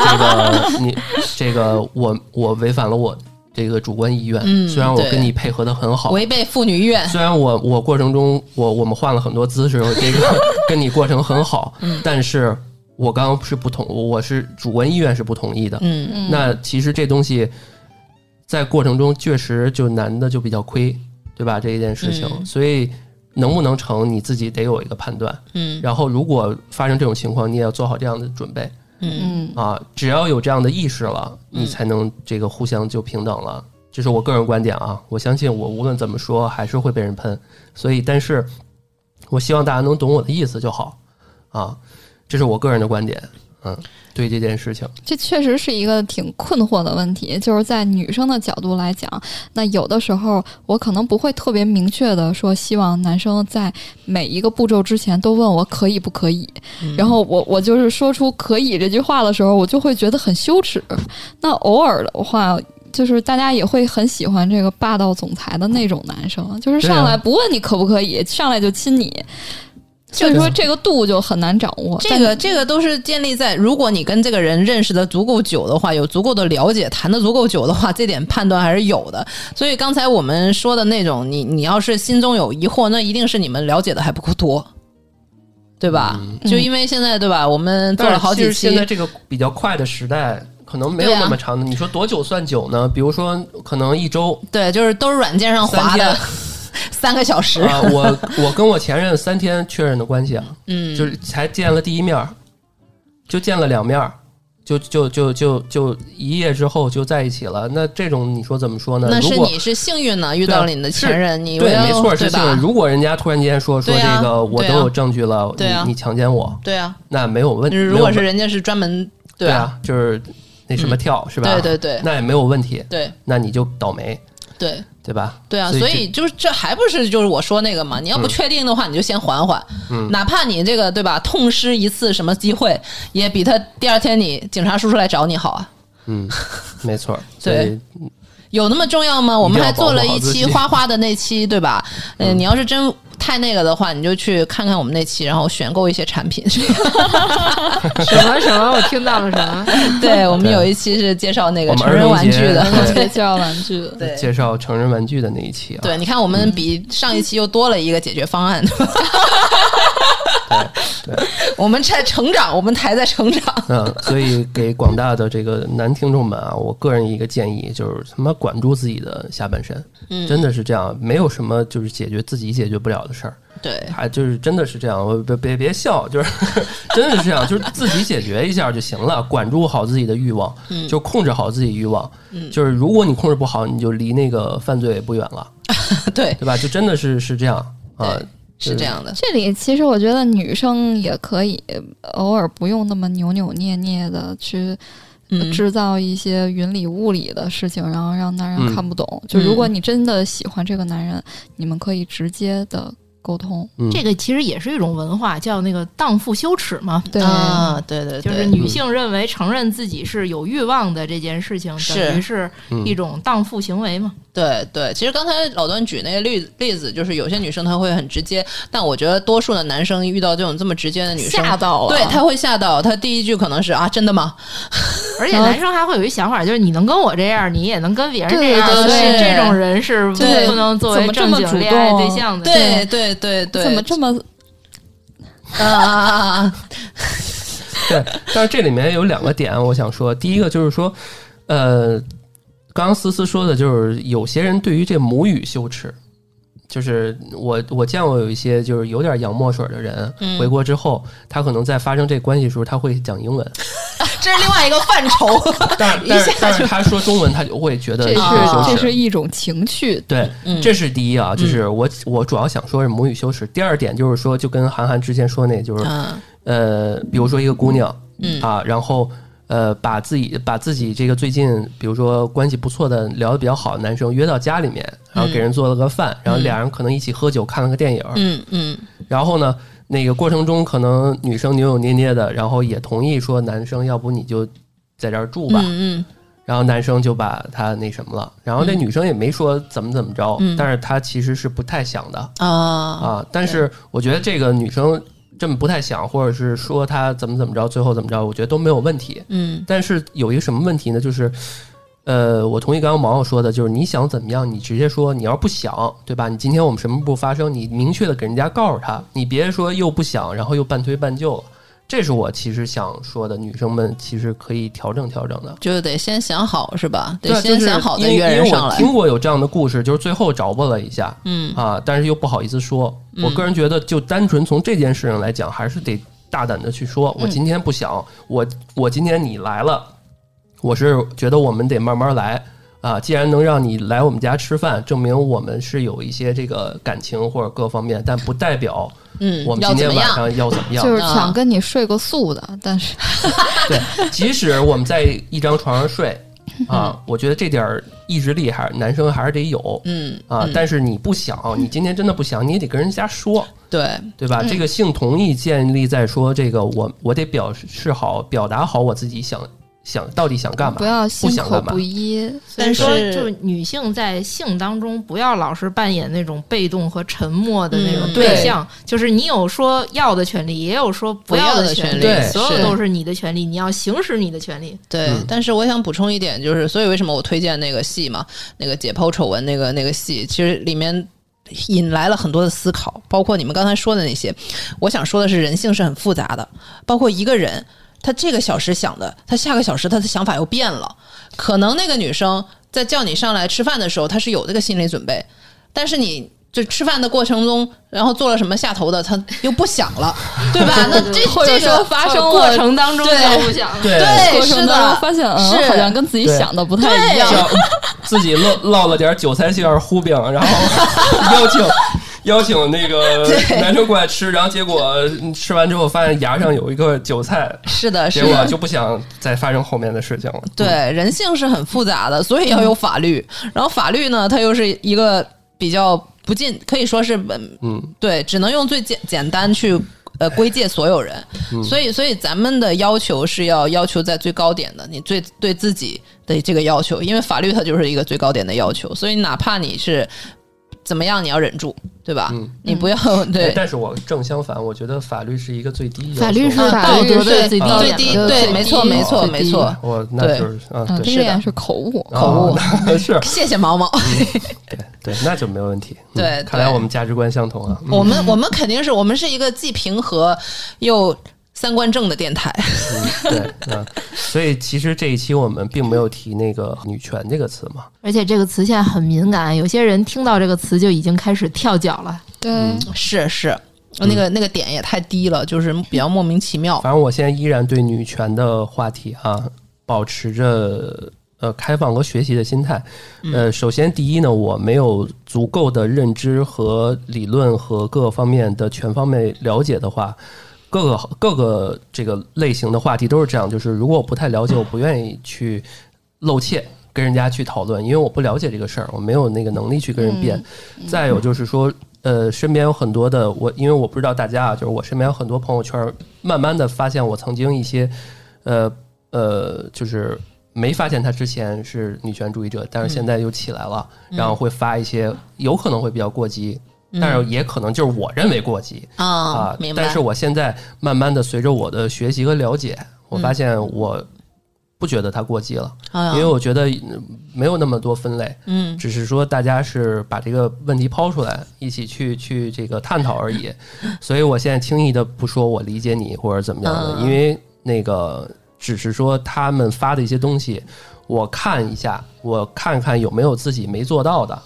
这个你这个我我违反了我这个主观意愿，虽然我跟你配合的很好，违背妇女意愿。虽然我我过程中我我们换了很多姿势，这个 跟你过程很好，但是我刚刚是不同，我是主观意愿是不同意的。嗯嗯，那其实这东西在过程中确实就男的就比较亏，对吧？这一件事情，所以能不能成你自己得有一个判断。嗯，然后如果发生这种情况，你也要做好这样的准备。嗯。啊，只要有这样的意识了，你才能这个互相就平等了。这是我个人观点啊，我相信我无论怎么说还是会被人喷，所以但是我希望大家能懂我的意思就好啊，这是我个人的观点，嗯。对这件事情，这确实是一个挺困惑的问题。就是在女生的角度来讲，那有的时候我可能不会特别明确的说，希望男生在每一个步骤之前都问我可以不可以。然后我我就是说出可以这句话的时候，我就会觉得很羞耻。那偶尔的话，就是大家也会很喜欢这个霸道总裁的那种男生，就是上来不问你可不可以，上来就亲你。所以说这个度就很难掌握。这个这个都是建立在如果你跟这个人认识的足够久的话，有足够的了解，谈的足够久的话，这点判断还是有的。所以刚才我们说的那种，你你要是心中有疑惑，那一定是你们了解的还不够多，对吧？就因为现在对吧，我们做了好几期，现在这个比较快的时代，可能没有那么长的。你说多久算久呢？比如说可能一周，对，就是都是软件上划的。三个小时啊！我我跟我前任三天确认的关系啊，嗯，就是才见了第一面，就见了两面，就就就就就一夜之后就在一起了。那这种你说怎么说呢？那是你是幸运呢，遇到了你的前任，你对，没错是幸运。如果人家突然间说说这个，我都有证据了，对啊，你强奸我，对啊，那没有问题。如果是人家是专门对啊，就是那什么跳是吧？对对对，那也没有问题。对，那你就倒霉。对。对吧？对啊，所以就是这还不是就是我说那个嘛？你要不确定的话，你就先缓缓，哪怕你这个对吧，痛失一次什么机会，也比他第二天你警察叔叔来找你好啊。嗯，没错。对，有那么重要吗？我们还做了一期花花的那期，对吧？嗯，你要是真。太那个的话，你就去看看我们那期，然后选购一些产品。什么什么？我听到了什么？对我们有一期是介绍那个成人玩具的，介绍玩具的，对，介绍成人玩具的那一期啊。对，你看我们比上一期又多了一个解决方案。对，对，我们在成长，我们台在成长。嗯，所以给广大的这个男听众们啊，我个人一个建议就是，他妈管住自己的下半身。嗯，真的是这样，没有什么就是解决自己解决不了的事儿。对，还就是真的是这样，别别别笑，就是 真的是这样，就是自己解决一下就行了，管住好自己的欲望，就控制好自己欲望。嗯，就是如果你控制不好，你就离那个犯罪不远了。对，对吧？就真的是是这样啊。是这样的，这里其实我觉得女生也可以偶尔不用那么扭扭捏捏的去制造一些云里雾里的事情，然后让男人看不懂。就如果你真的喜欢这个男人，你们可以直接的。沟通，这个其实也是一种文化，叫那个荡妇羞耻嘛。对。啊，对对，就是女性认为承认自己是有欲望的这件事情，等于是一种荡妇行为嘛。对对，其实刚才老段举那个例例子，就是有些女生她会很直接，但我觉得多数的男生遇到这种这么直接的女生，吓到，对他会吓到。他第一句可能是啊，真的吗？而且男生还会有一想法，就是你能跟我这样，你也能跟别人这样，所以这种人是不能作为正经恋爱对象的。对对对对，怎么这么啊？对，但是这里面有两个点，我想说，第一个就是说，呃。刚刚思思说的就是有些人对于这母语羞耻，就是我我见过有一些就是有点洋墨水的人回国之后，他可能在发生这关系的时候他会讲英文，这是另外一个范畴。但但是但是他说中文他就会觉得这是这是一种情趣。对，这是第一啊，就是我我主要想说是母语羞耻。第二点就是说，就跟韩寒之前说那，就是呃，比如说一个姑娘啊，然后。呃，把自己把自己这个最近，比如说关系不错的、聊得比较好的男生约到家里面，然后给人做了个饭，然后俩人可能一起喝酒看了个电影，嗯嗯，然后呢，那个过程中可能女生扭扭捏捏的，然后也同意说男生要不你就在这儿住吧，嗯嗯，然后男生就把他那什么了，然后那女生也没说怎么怎么着，但是她其实是不太想的。啊啊，但是我觉得这个女生。这么不太想，或者是说他怎么怎么着，最后怎么着，我觉得都没有问题。嗯，但是有一个什么问题呢？就是，呃，我同意刚刚毛毛说的，就是你想怎么样，你直接说。你要不想，对吧？你今天我们什么不发生，你明确的给人家告诉他，你别说又不想，然后又半推半就了。这是我其实想说的，女生们其实可以调整调整的，就得先想好，是吧？得先想好再约人上来。听过有这样的故事，就是最后找不了一下，嗯啊，但是又不好意思说。我个人觉得，就单纯从这件事情来讲，还是得大胆的去说。我今天不想，我我今天你来了，我是觉得我们得慢慢来啊。既然能让你来我们家吃饭，证明我们是有一些这个感情或者各方面，但不代表。嗯，我们今天晚上要怎么样？就是想跟你睡个素的，但是 对，即使我们在一张床上睡啊，我觉得这点意志力还是男生还是得有，嗯啊，但是你不想，你今天真的不想，你也得跟人家说，对对吧？这个性同意建立在说这个我我得表示好，表达好我自己想。想到底想干嘛？不要心口不一。但是说，就是女性在性当中，不要老是扮演那种被动和沉默的那种对象。就是你有说要的权利，也有说不要的权利，所有都是你的权利，你要行使你的权利。对。但是我想补充一点，就是所以为什么我推荐那个戏嘛？那个解剖丑闻那个那个戏，其实里面引来了很多的思考，包括你们刚才说的那些。我想说的是，人性是很复杂的，包括一个人。他这个小时想的，他下个小时他的想法又变了。可能那个女生在叫你上来吃饭的时候，她是有这个心理准备，但是你就吃饭的过程中，然后做了什么下头的，她又不想了，对吧？那这这个发生过程当中对不想了，对，是的，发现嗯，好像跟自己想的不太一样，自己落落了点韭菜馅儿糊饼，然后邀请。邀请那个 男生过来吃，然后结果吃完之后发现牙上有一个韭菜，是的，结果就不想再发生后面的事情了。对，人性是很复杂的，所以要有法律。然后法律呢，它又是一个比较不尽，可以说是嗯，对，只能用最简简单去呃归界所有人。所以，所以咱们的要求是要要求在最高点的，你最对自己的这个要求，因为法律它就是一个最高点的要求，所以哪怕你是。怎么样？你要忍住，对吧？你不要对。但是我正相反，我觉得法律是一个最低，法律是道德的最低，最低对，没错，没错，没错。我那就是啊，是的，是口误，口误 是。谢谢毛毛。对 对，那就没问题。对，看来我们价值观相同啊。我们我们肯定是我们是一个既平和又。三观正的电台，对，嗯，所以其实这一期我们并没有提那个“女权”这个词嘛，而且这个词现在很敏感，有些人听到这个词就已经开始跳脚了。对，是是，那个那个点也太低了，就是比较莫名其妙。反正我现在依然对女权的话题啊，保持着呃开放和学习的心态。呃，首先第一呢，我没有足够的认知和理论和各方面的全方面了解的话。各个各个这个类型的话题都是这样，就是如果我不太了解，我不愿意去露怯跟人家去讨论，因为我不了解这个事儿，我没有那个能力去跟人辩。再有就是说，呃，身边有很多的我，因为我不知道大家啊，就是我身边有很多朋友圈，慢慢的发现我曾经一些，呃呃，就是没发现他之前是女权主义者，但是现在又起来了，然后会发一些有可能会比较过激。但是也可能就是我认为过激啊啊！但是我现在慢慢的随着我的学习和了解，我发现我不觉得它过激了，因为我觉得没有那么多分类，嗯，只是说大家是把这个问题抛出来，一起去去这个探讨而已。所以我现在轻易的不说我理解你或者怎么样的，因为那个只是说他们发的一些东西，我看一下，我看看有没有自己没做到的。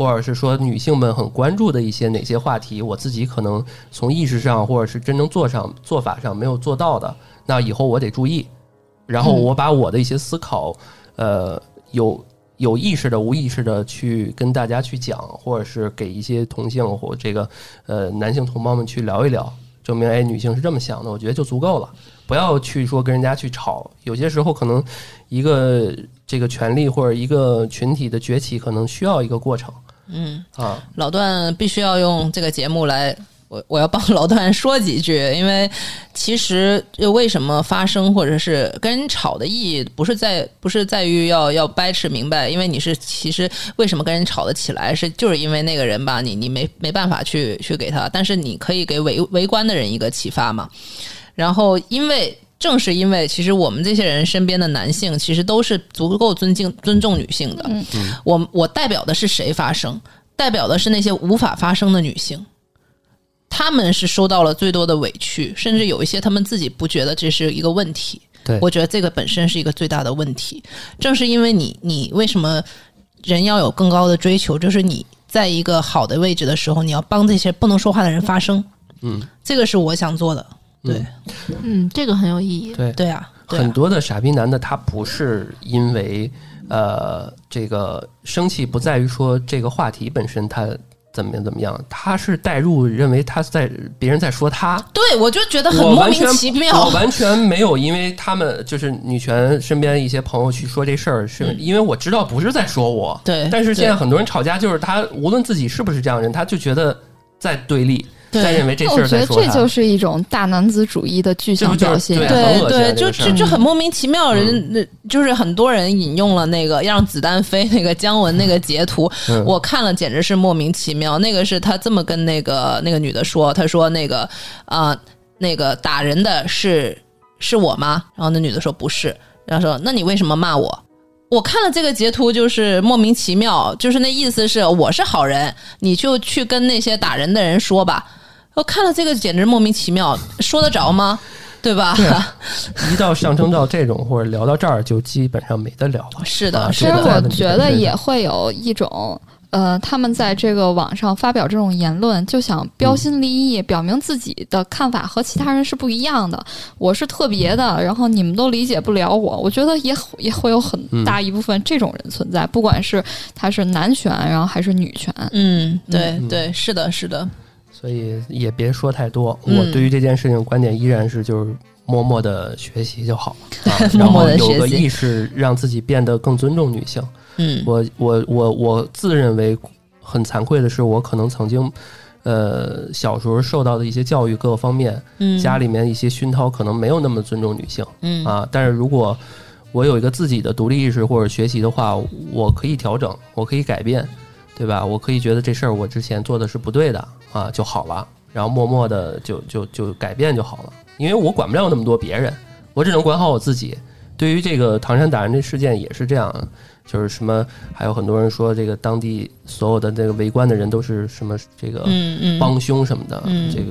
或者是说女性们很关注的一些哪些话题，我自己可能从意识上或者是真正做上做法上没有做到的，那以后我得注意。然后我把我的一些思考，呃，有有意识的、无意识的去跟大家去讲，或者是给一些同性或这个呃男性同胞们去聊一聊，证明哎女性是这么想的，我觉得就足够了。不要去说跟人家去吵，有些时候可能一个这个权利或者一个群体的崛起，可能需要一个过程。嗯啊，老段必须要用这个节目来我我要帮老段说几句，因为其实为什么发生或者是跟人吵的意义，不是在不是在于要要掰扯明白，因为你是其实为什么跟人吵得起来，是就是因为那个人吧，你你没没办法去去给他，但是你可以给围围观的人一个启发嘛。然后因为正是因为其实我们这些人身边的男性其实都是足够尊敬尊重女性的，我我代表的是谁发声？代表的是那些无法发声的女性。他们是受到了最多的委屈，甚至有一些他们自己不觉得这是一个问题。对，我觉得这个本身是一个最大的问题。正是因为你，你为什么人要有更高的追求？就是你在一个好的位置的时候，你要帮这些不能说话的人发声。嗯，这个是我想做的。对，嗯，这个很有意义。对，对啊，很多的傻逼男的他不是因为呃这个生气，不在于说这个话题本身他。怎么样？怎么样？他是代入，认为他在别人在说他。对，我就觉得很莫名其妙。我完全没有因为他们就是女权身边一些朋友去说这事儿，是因为我知道不是在说我。对。但是现在很多人吵架，就是他无论自己是不是这样人，他就觉得在对立。在认为这事儿在说我觉得这就是一种大男子主义的具象表现。对对，就就就很莫名其妙。人就是很多人引用了那个让子弹飞那个姜文那个截图，我看了简直是莫名其妙。那个是他这么跟那个那个女的说，他说那个啊那个打人的是是我吗？然后那女的说不是，然后说那你为什么骂我？我看了这个截图就是莫名其妙，就是那意思是我是好人，你就去跟那些打人的人说吧。我看了这个简直莫名其妙，说得着吗？对吧？一到上升到这种或者聊到这儿，就基本上没得聊了。是的，其实我觉得也会有一种。呃，他们在这个网上发表这种言论，就想标新立异，表明自己的看法和其他人是不一样的。我是特别的，然后你们都理解不了我。我觉得也也会有很大一部分这种人存在，不管是他是男权，然后还是女权。嗯，对对，是的，是的。所以也别说太多。我对于这件事情观点依然是，就是默默的学习就好了，然后有个意识，让自己变得更尊重女性。嗯，我我我我自认为很惭愧的是，我可能曾经，呃，小时候受到的一些教育各个方面，嗯，家里面一些熏陶，可能没有那么尊重女性，嗯啊，但是如果我有一个自己的独立意识或者学习的话，我可以调整，我可以改变，对吧？我可以觉得这事儿我之前做的是不对的啊，就好了，然后默默的就就就改变就好了，因为我管不了那么多别人，我只能管好我自己。对于这个唐山打人这事件也是这样。就是什么，还有很多人说这个当地所有的那个围观的人都是什么这个帮凶什么的，这个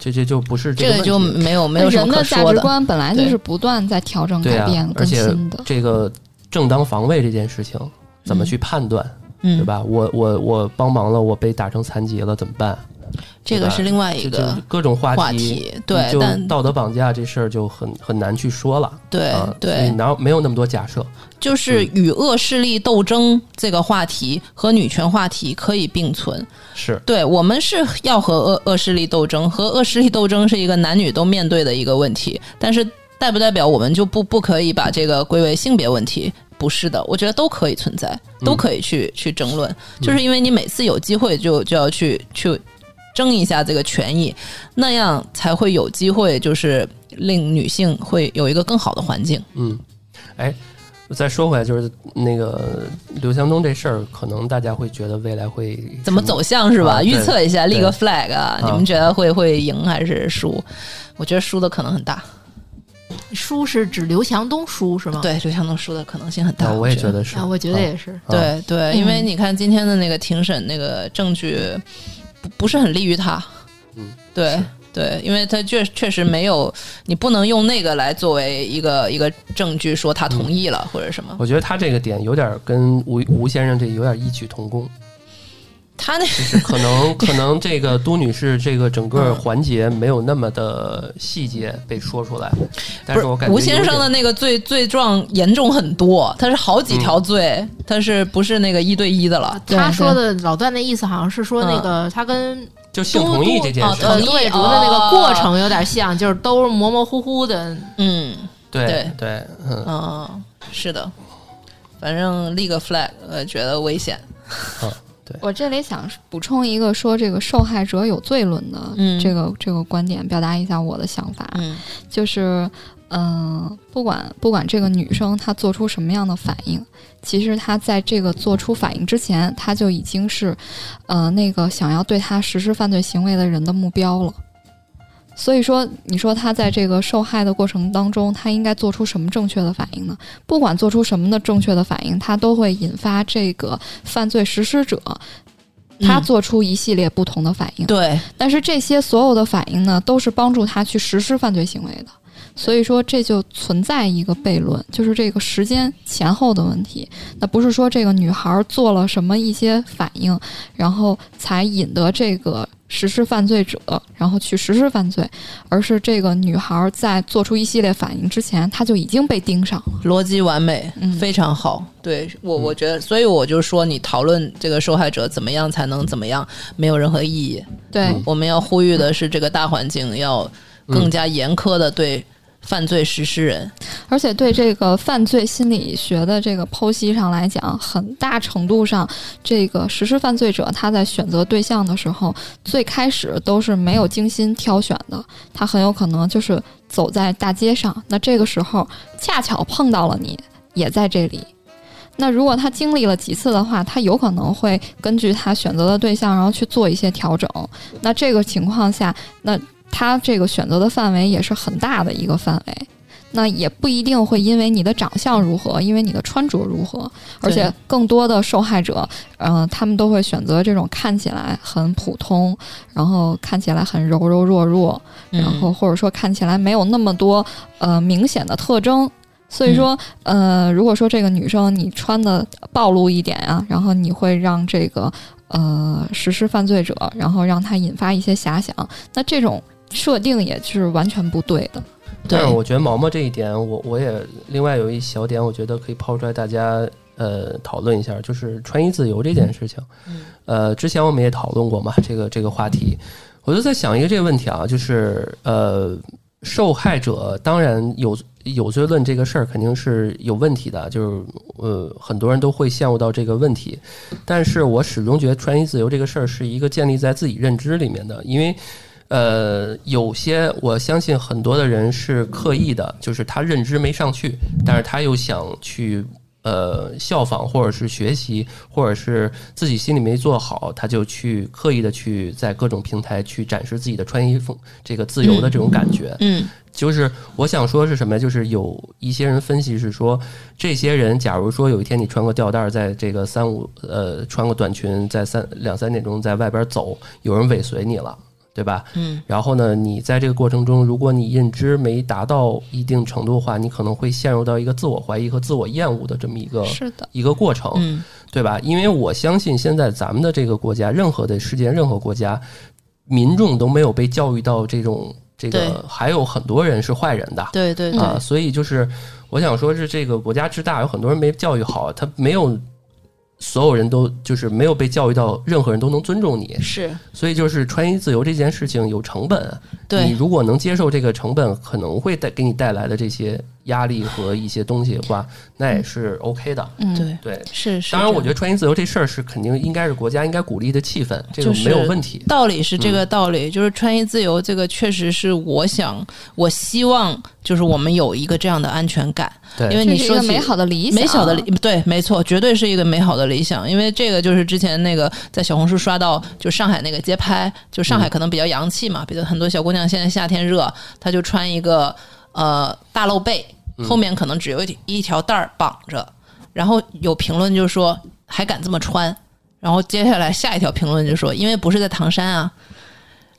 这这就不是这个就没有没有人的价值观本来就是不断在调整改变更新的。这个正当防卫这件事情怎么去判断，对吧？我我我帮忙了，我被打成残疾了怎么办？这个是另外一个各种话题，对，但道德绑架这事儿就很很难去说了，对对，然后没有那么多假设，就是与恶势力斗争这个话题和女权话题可以并存，是。对，我们是要和恶恶势力斗争，和恶势力斗争是一个男女都面对的一个问题，但是代不代表我们就不不可以把这个归为性别问题？不是的，我觉得都可以存在，都可以去去争论，就是因为你每次有机会就就要去去。争一下这个权益，那样才会有机会，就是令女性会有一个更好的环境。嗯，哎，再说回来，就是那个刘强东这事儿，可能大家会觉得未来会怎么走向是吧？预测一下，立个 flag，你们觉得会会赢还是输？我觉得输的可能很大。输是指刘强东输是吗？对，刘强东输的可能性很大。我也觉得是，我觉得也是。对对，因为你看今天的那个庭审那个证据。不是很利于他，嗯，对对，因为他确确实没有，你不能用那个来作为一个一个证据说他同意了或者什么。我觉得他这个点有点跟吴吴先生这有点异曲同工。他那可能 可能这个都女士这个整个环节没有那么的细节被说出来，但是我感觉吴先生的那个罪罪状严重很多，他是好几条罪，他是不是那个一对一的了？他说的老段那意思好像是说那个他跟就性同意这件事，同意的那个过程有点像，就是都模模糊糊的。嗯，对对，嗯，是的，反正立个 flag，呃，觉得危险。对我这里想补充一个说这个受害者有罪论的这个这个观点，表达一下我的想法，就是。嗯，不管不管这个女生她做出什么样的反应，其实她在这个做出反应之前，她就已经是，呃，那个想要对她实施犯罪行为的人的目标了。所以说，你说他在这个受害的过程当中，他应该做出什么正确的反应呢？不管做出什么的正确的反应，他都会引发这个犯罪实施者他做出一系列不同的反应。对，但是这些所有的反应呢，都是帮助他去实施犯罪行为的。所以说，这就存在一个悖论，就是这个时间前后的问题。那不是说这个女孩做了什么一些反应，然后才引得这个实施犯罪者，然后去实施犯罪，而是这个女孩在做出一系列反应之前，她就已经被盯上了。逻辑完美，非常好。对我，我觉得，所以我就说，你讨论这个受害者怎么样才能怎么样，没有任何意义。对，我们要呼吁的是，这个大环境要更加严苛的对。犯罪实施人，而且对这个犯罪心理学的这个剖析上来讲，很大程度上，这个实施犯罪者他在选择对象的时候，最开始都是没有精心挑选的，他很有可能就是走在大街上，那这个时候恰巧碰到了你，也在这里。那如果他经历了几次的话，他有可能会根据他选择的对象，然后去做一些调整。那这个情况下，那。他这个选择的范围也是很大的一个范围，那也不一定会因为你的长相如何，因为你的穿着如何，而且更多的受害者，嗯，他们都会选择这种看起来很普通，然后看起来很柔柔弱弱，然后或者说看起来没有那么多呃明显的特征。所以说，呃，如果说这个女生你穿的暴露一点啊，然后你会让这个呃实施犯罪者，然后让他引发一些遐想，那这种。设定也是完全不对的，但是我觉得毛毛这一点，我我也另外有一小点，我觉得可以抛出来，大家呃讨论一下，就是穿衣自由这件事情。呃，之前我们也讨论过嘛，这个这个话题，我就在想一个这个问题啊，就是呃，受害者当然有有罪论这个事儿肯定是有问题的，就是呃很多人都会陷入到这个问题，但是我始终觉得穿衣自由这个事儿是一个建立在自己认知里面的，因为。呃，有些我相信很多的人是刻意的，就是他认知没上去，但是他又想去呃效仿或者是学习，或者是自己心里没做好，他就去刻意的去在各种平台去展示自己的穿衣风这个自由的这种感觉。嗯，就是我想说是什么？就是有一些人分析是说，这些人假如说有一天你穿个吊带，在这个三五呃穿个短裙，在三两三点钟在外边走，有人尾随你了。对吧？嗯，然后呢，你在这个过程中，如果你认知没达到一定程度的话，你可能会陷入到一个自我怀疑和自我厌恶的这么一个是的一个过程，嗯，对吧？因为我相信现在咱们的这个国家，任何的世界任何国家，民众都没有被教育到这种这个，还有很多人是坏人的，对对啊，所以就是我想说，是这个国家之大，有很多人没教育好，他没有。所有人都就是没有被教育到，任何人都能尊重你，是，所以就是穿衣自由这件事情有成本，对你如果能接受这个成本，可能会带给你带来的这些。压力和一些东西的话，那也是 OK 的。嗯，对对，是是。当然，我觉得穿衣自由这事儿是肯定应该是国家应该鼓励的气氛，这个没有问题。道理是这个道理，就是穿衣自由这个确实是我想，我希望就是我们有一个这样的安全感。对，因为你说美好的理想，美好的理对，没错，绝对是一个美好的理想。因为这个就是之前那个在小红书刷到，就上海那个街拍，就上海可能比较洋气嘛，比如很多小姑娘现在夏天热，她就穿一个呃大露背。后面可能只有一一条带儿绑着，然后有评论就说还敢这么穿，然后接下来下一条评论就说因为不是在唐山啊。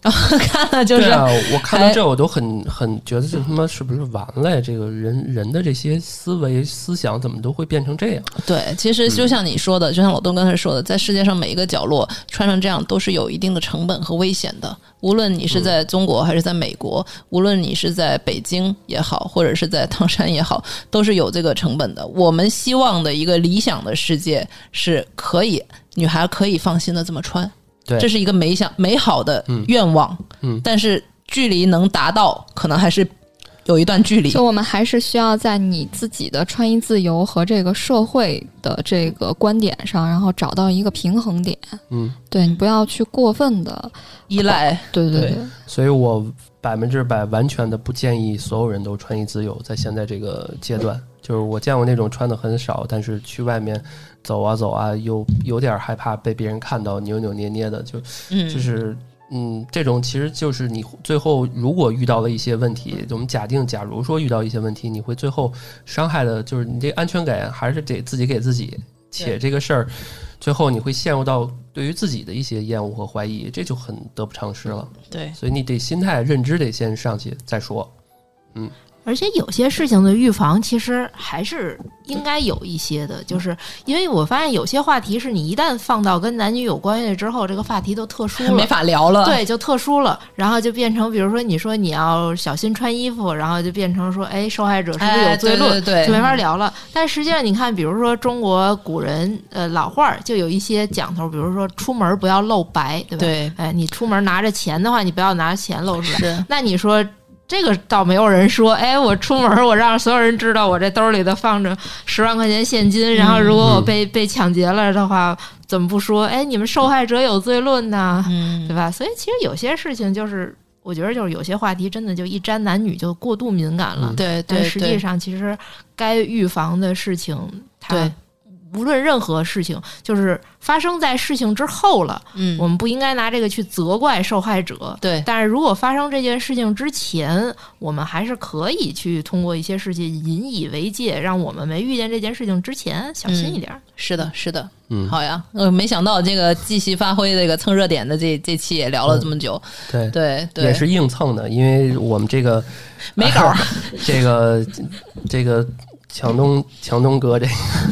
然后看了就是，我看到这我都很很觉得这他妈是不是完了呀？这个人人的这些思维思想怎么都会变成这样？对，其实就像你说的，就像老东刚才说的，在世界上每一个角落穿成这样都是有一定的成本和危险的。无论你是在中国还是在美国，无论你是在北京也好，或者是在唐山也好，都是有这个成本的。我们希望的一个理想的世界是可以女孩可以放心的这么穿。这是一个美想美好的愿望，嗯，但是距离能达到，可能还是有一段距离。就我们还是需要在你自己的穿衣自由和这个社会的这个观点上，然后找到一个平衡点。嗯，对你不要去过分的依赖。对对对。所以我百分之百完全的不建议所有人都穿衣自由，在现在这个阶段。就是我见过那种穿的很少，但是去外面走啊走啊，又有点害怕被别人看到扭扭捏捏的，就就是嗯，这种其实就是你最后如果遇到了一些问题，我们假定假如说遇到一些问题，你会最后伤害的就是你这安全感还是得自己给自己，且这个事儿最后你会陷入到对于自己的一些厌恶和怀疑，这就很得不偿失了。对，所以你得心态认知得先上去再说，嗯。而且有些事情的预防，其实还是应该有一些的，就是因为我发现有些话题是你一旦放到跟男女有关系之后，这个话题都特殊了，没法聊了。对，就特殊了，然后就变成，比如说你说你要小心穿衣服，然后就变成说，哎，受害者是不是有罪论？对，就没法聊了。但实际上，你看，比如说中国古人呃老话儿就有一些讲头，比如说出门不要露白，对吧？对，哎，你出门拿着钱的话，你不要拿钱露出来。是，那你说。这个倒没有人说，哎，我出门我让所有人知道我这兜里头放着十万块钱现金，然后如果我被被抢劫了的话，怎么不说？哎，你们受害者有罪论呢，对吧？所以其实有些事情就是，我觉得就是有些话题真的就一沾男女就过度敏感了，对对。实际上其实该预防的事情，它。无论任何事情，就是发生在事情之后了，嗯，我们不应该拿这个去责怪受害者，对。但是如果发生这件事情之前，我们还是可以去通过一些事情引以为戒，让我们没遇见这件事情之前小心一点。是的，是的，嗯，好呀。呃，没想到这个继续发挥，这个蹭热点的这这期也聊了这么久，对对对，也是硬蹭的，因为我们这个没稿，这个 这个。强东，强东哥，这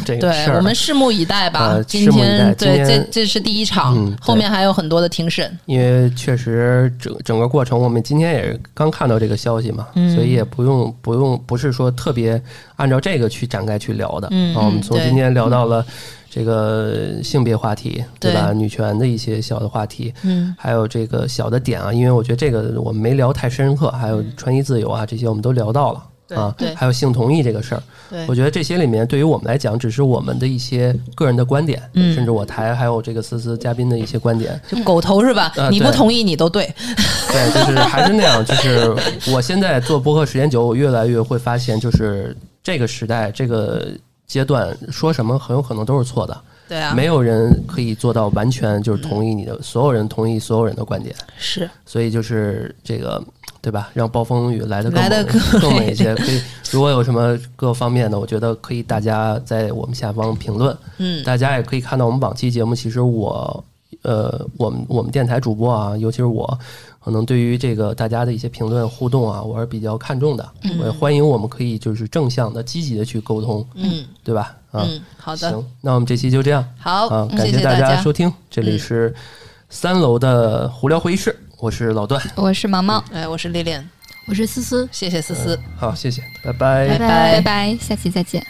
这个事儿，我们拭目以待吧。今天，对，这这是第一场，后面还有很多的庭审。因为确实整整个过程，我们今天也是刚看到这个消息嘛，所以也不用不用，不是说特别按照这个去展开去聊的。嗯，我们从今天聊到了这个性别话题，对吧？女权的一些小的话题，嗯，还有这个小的点啊，因为我觉得这个我们没聊太深刻，还有穿衣自由啊这些，我们都聊到了。啊，对，还有性同意这个事儿，对，我觉得这些里面对于我们来讲，只是我们的一些个人的观点，甚至我台还有这个思思嘉宾的一些观点，就狗头是吧？你不同意你都对，对，就是还是那样，就是我现在做播客时间久，我越来越会发现，就是这个时代这个阶段说什么很有可能都是错的，对啊，没有人可以做到完全就是同意你的，所有人同意所有人的观点，是，所以就是这个。对吧？让暴风雨来的来的更猛一些。可以，如果有什么各方面的，我觉得可以大家在我们下方评论。嗯，大家也可以看到我们往期节目。其实我，呃，我们我们电台主播啊，尤其是我，可能对于这个大家的一些评论互动啊，我是比较看重的。我也欢迎我们可以就是正向的、积极的去沟通。嗯，对吧？嗯，好的。行，那我们这期就这样。好，啊，感谢大家收听。这里是三楼的胡聊会议室，我是老段，我是毛毛，哎，我是丽丽。我是思思，谢谢思思，好，谢谢，拜拜，拜拜，拜拜，下期再见。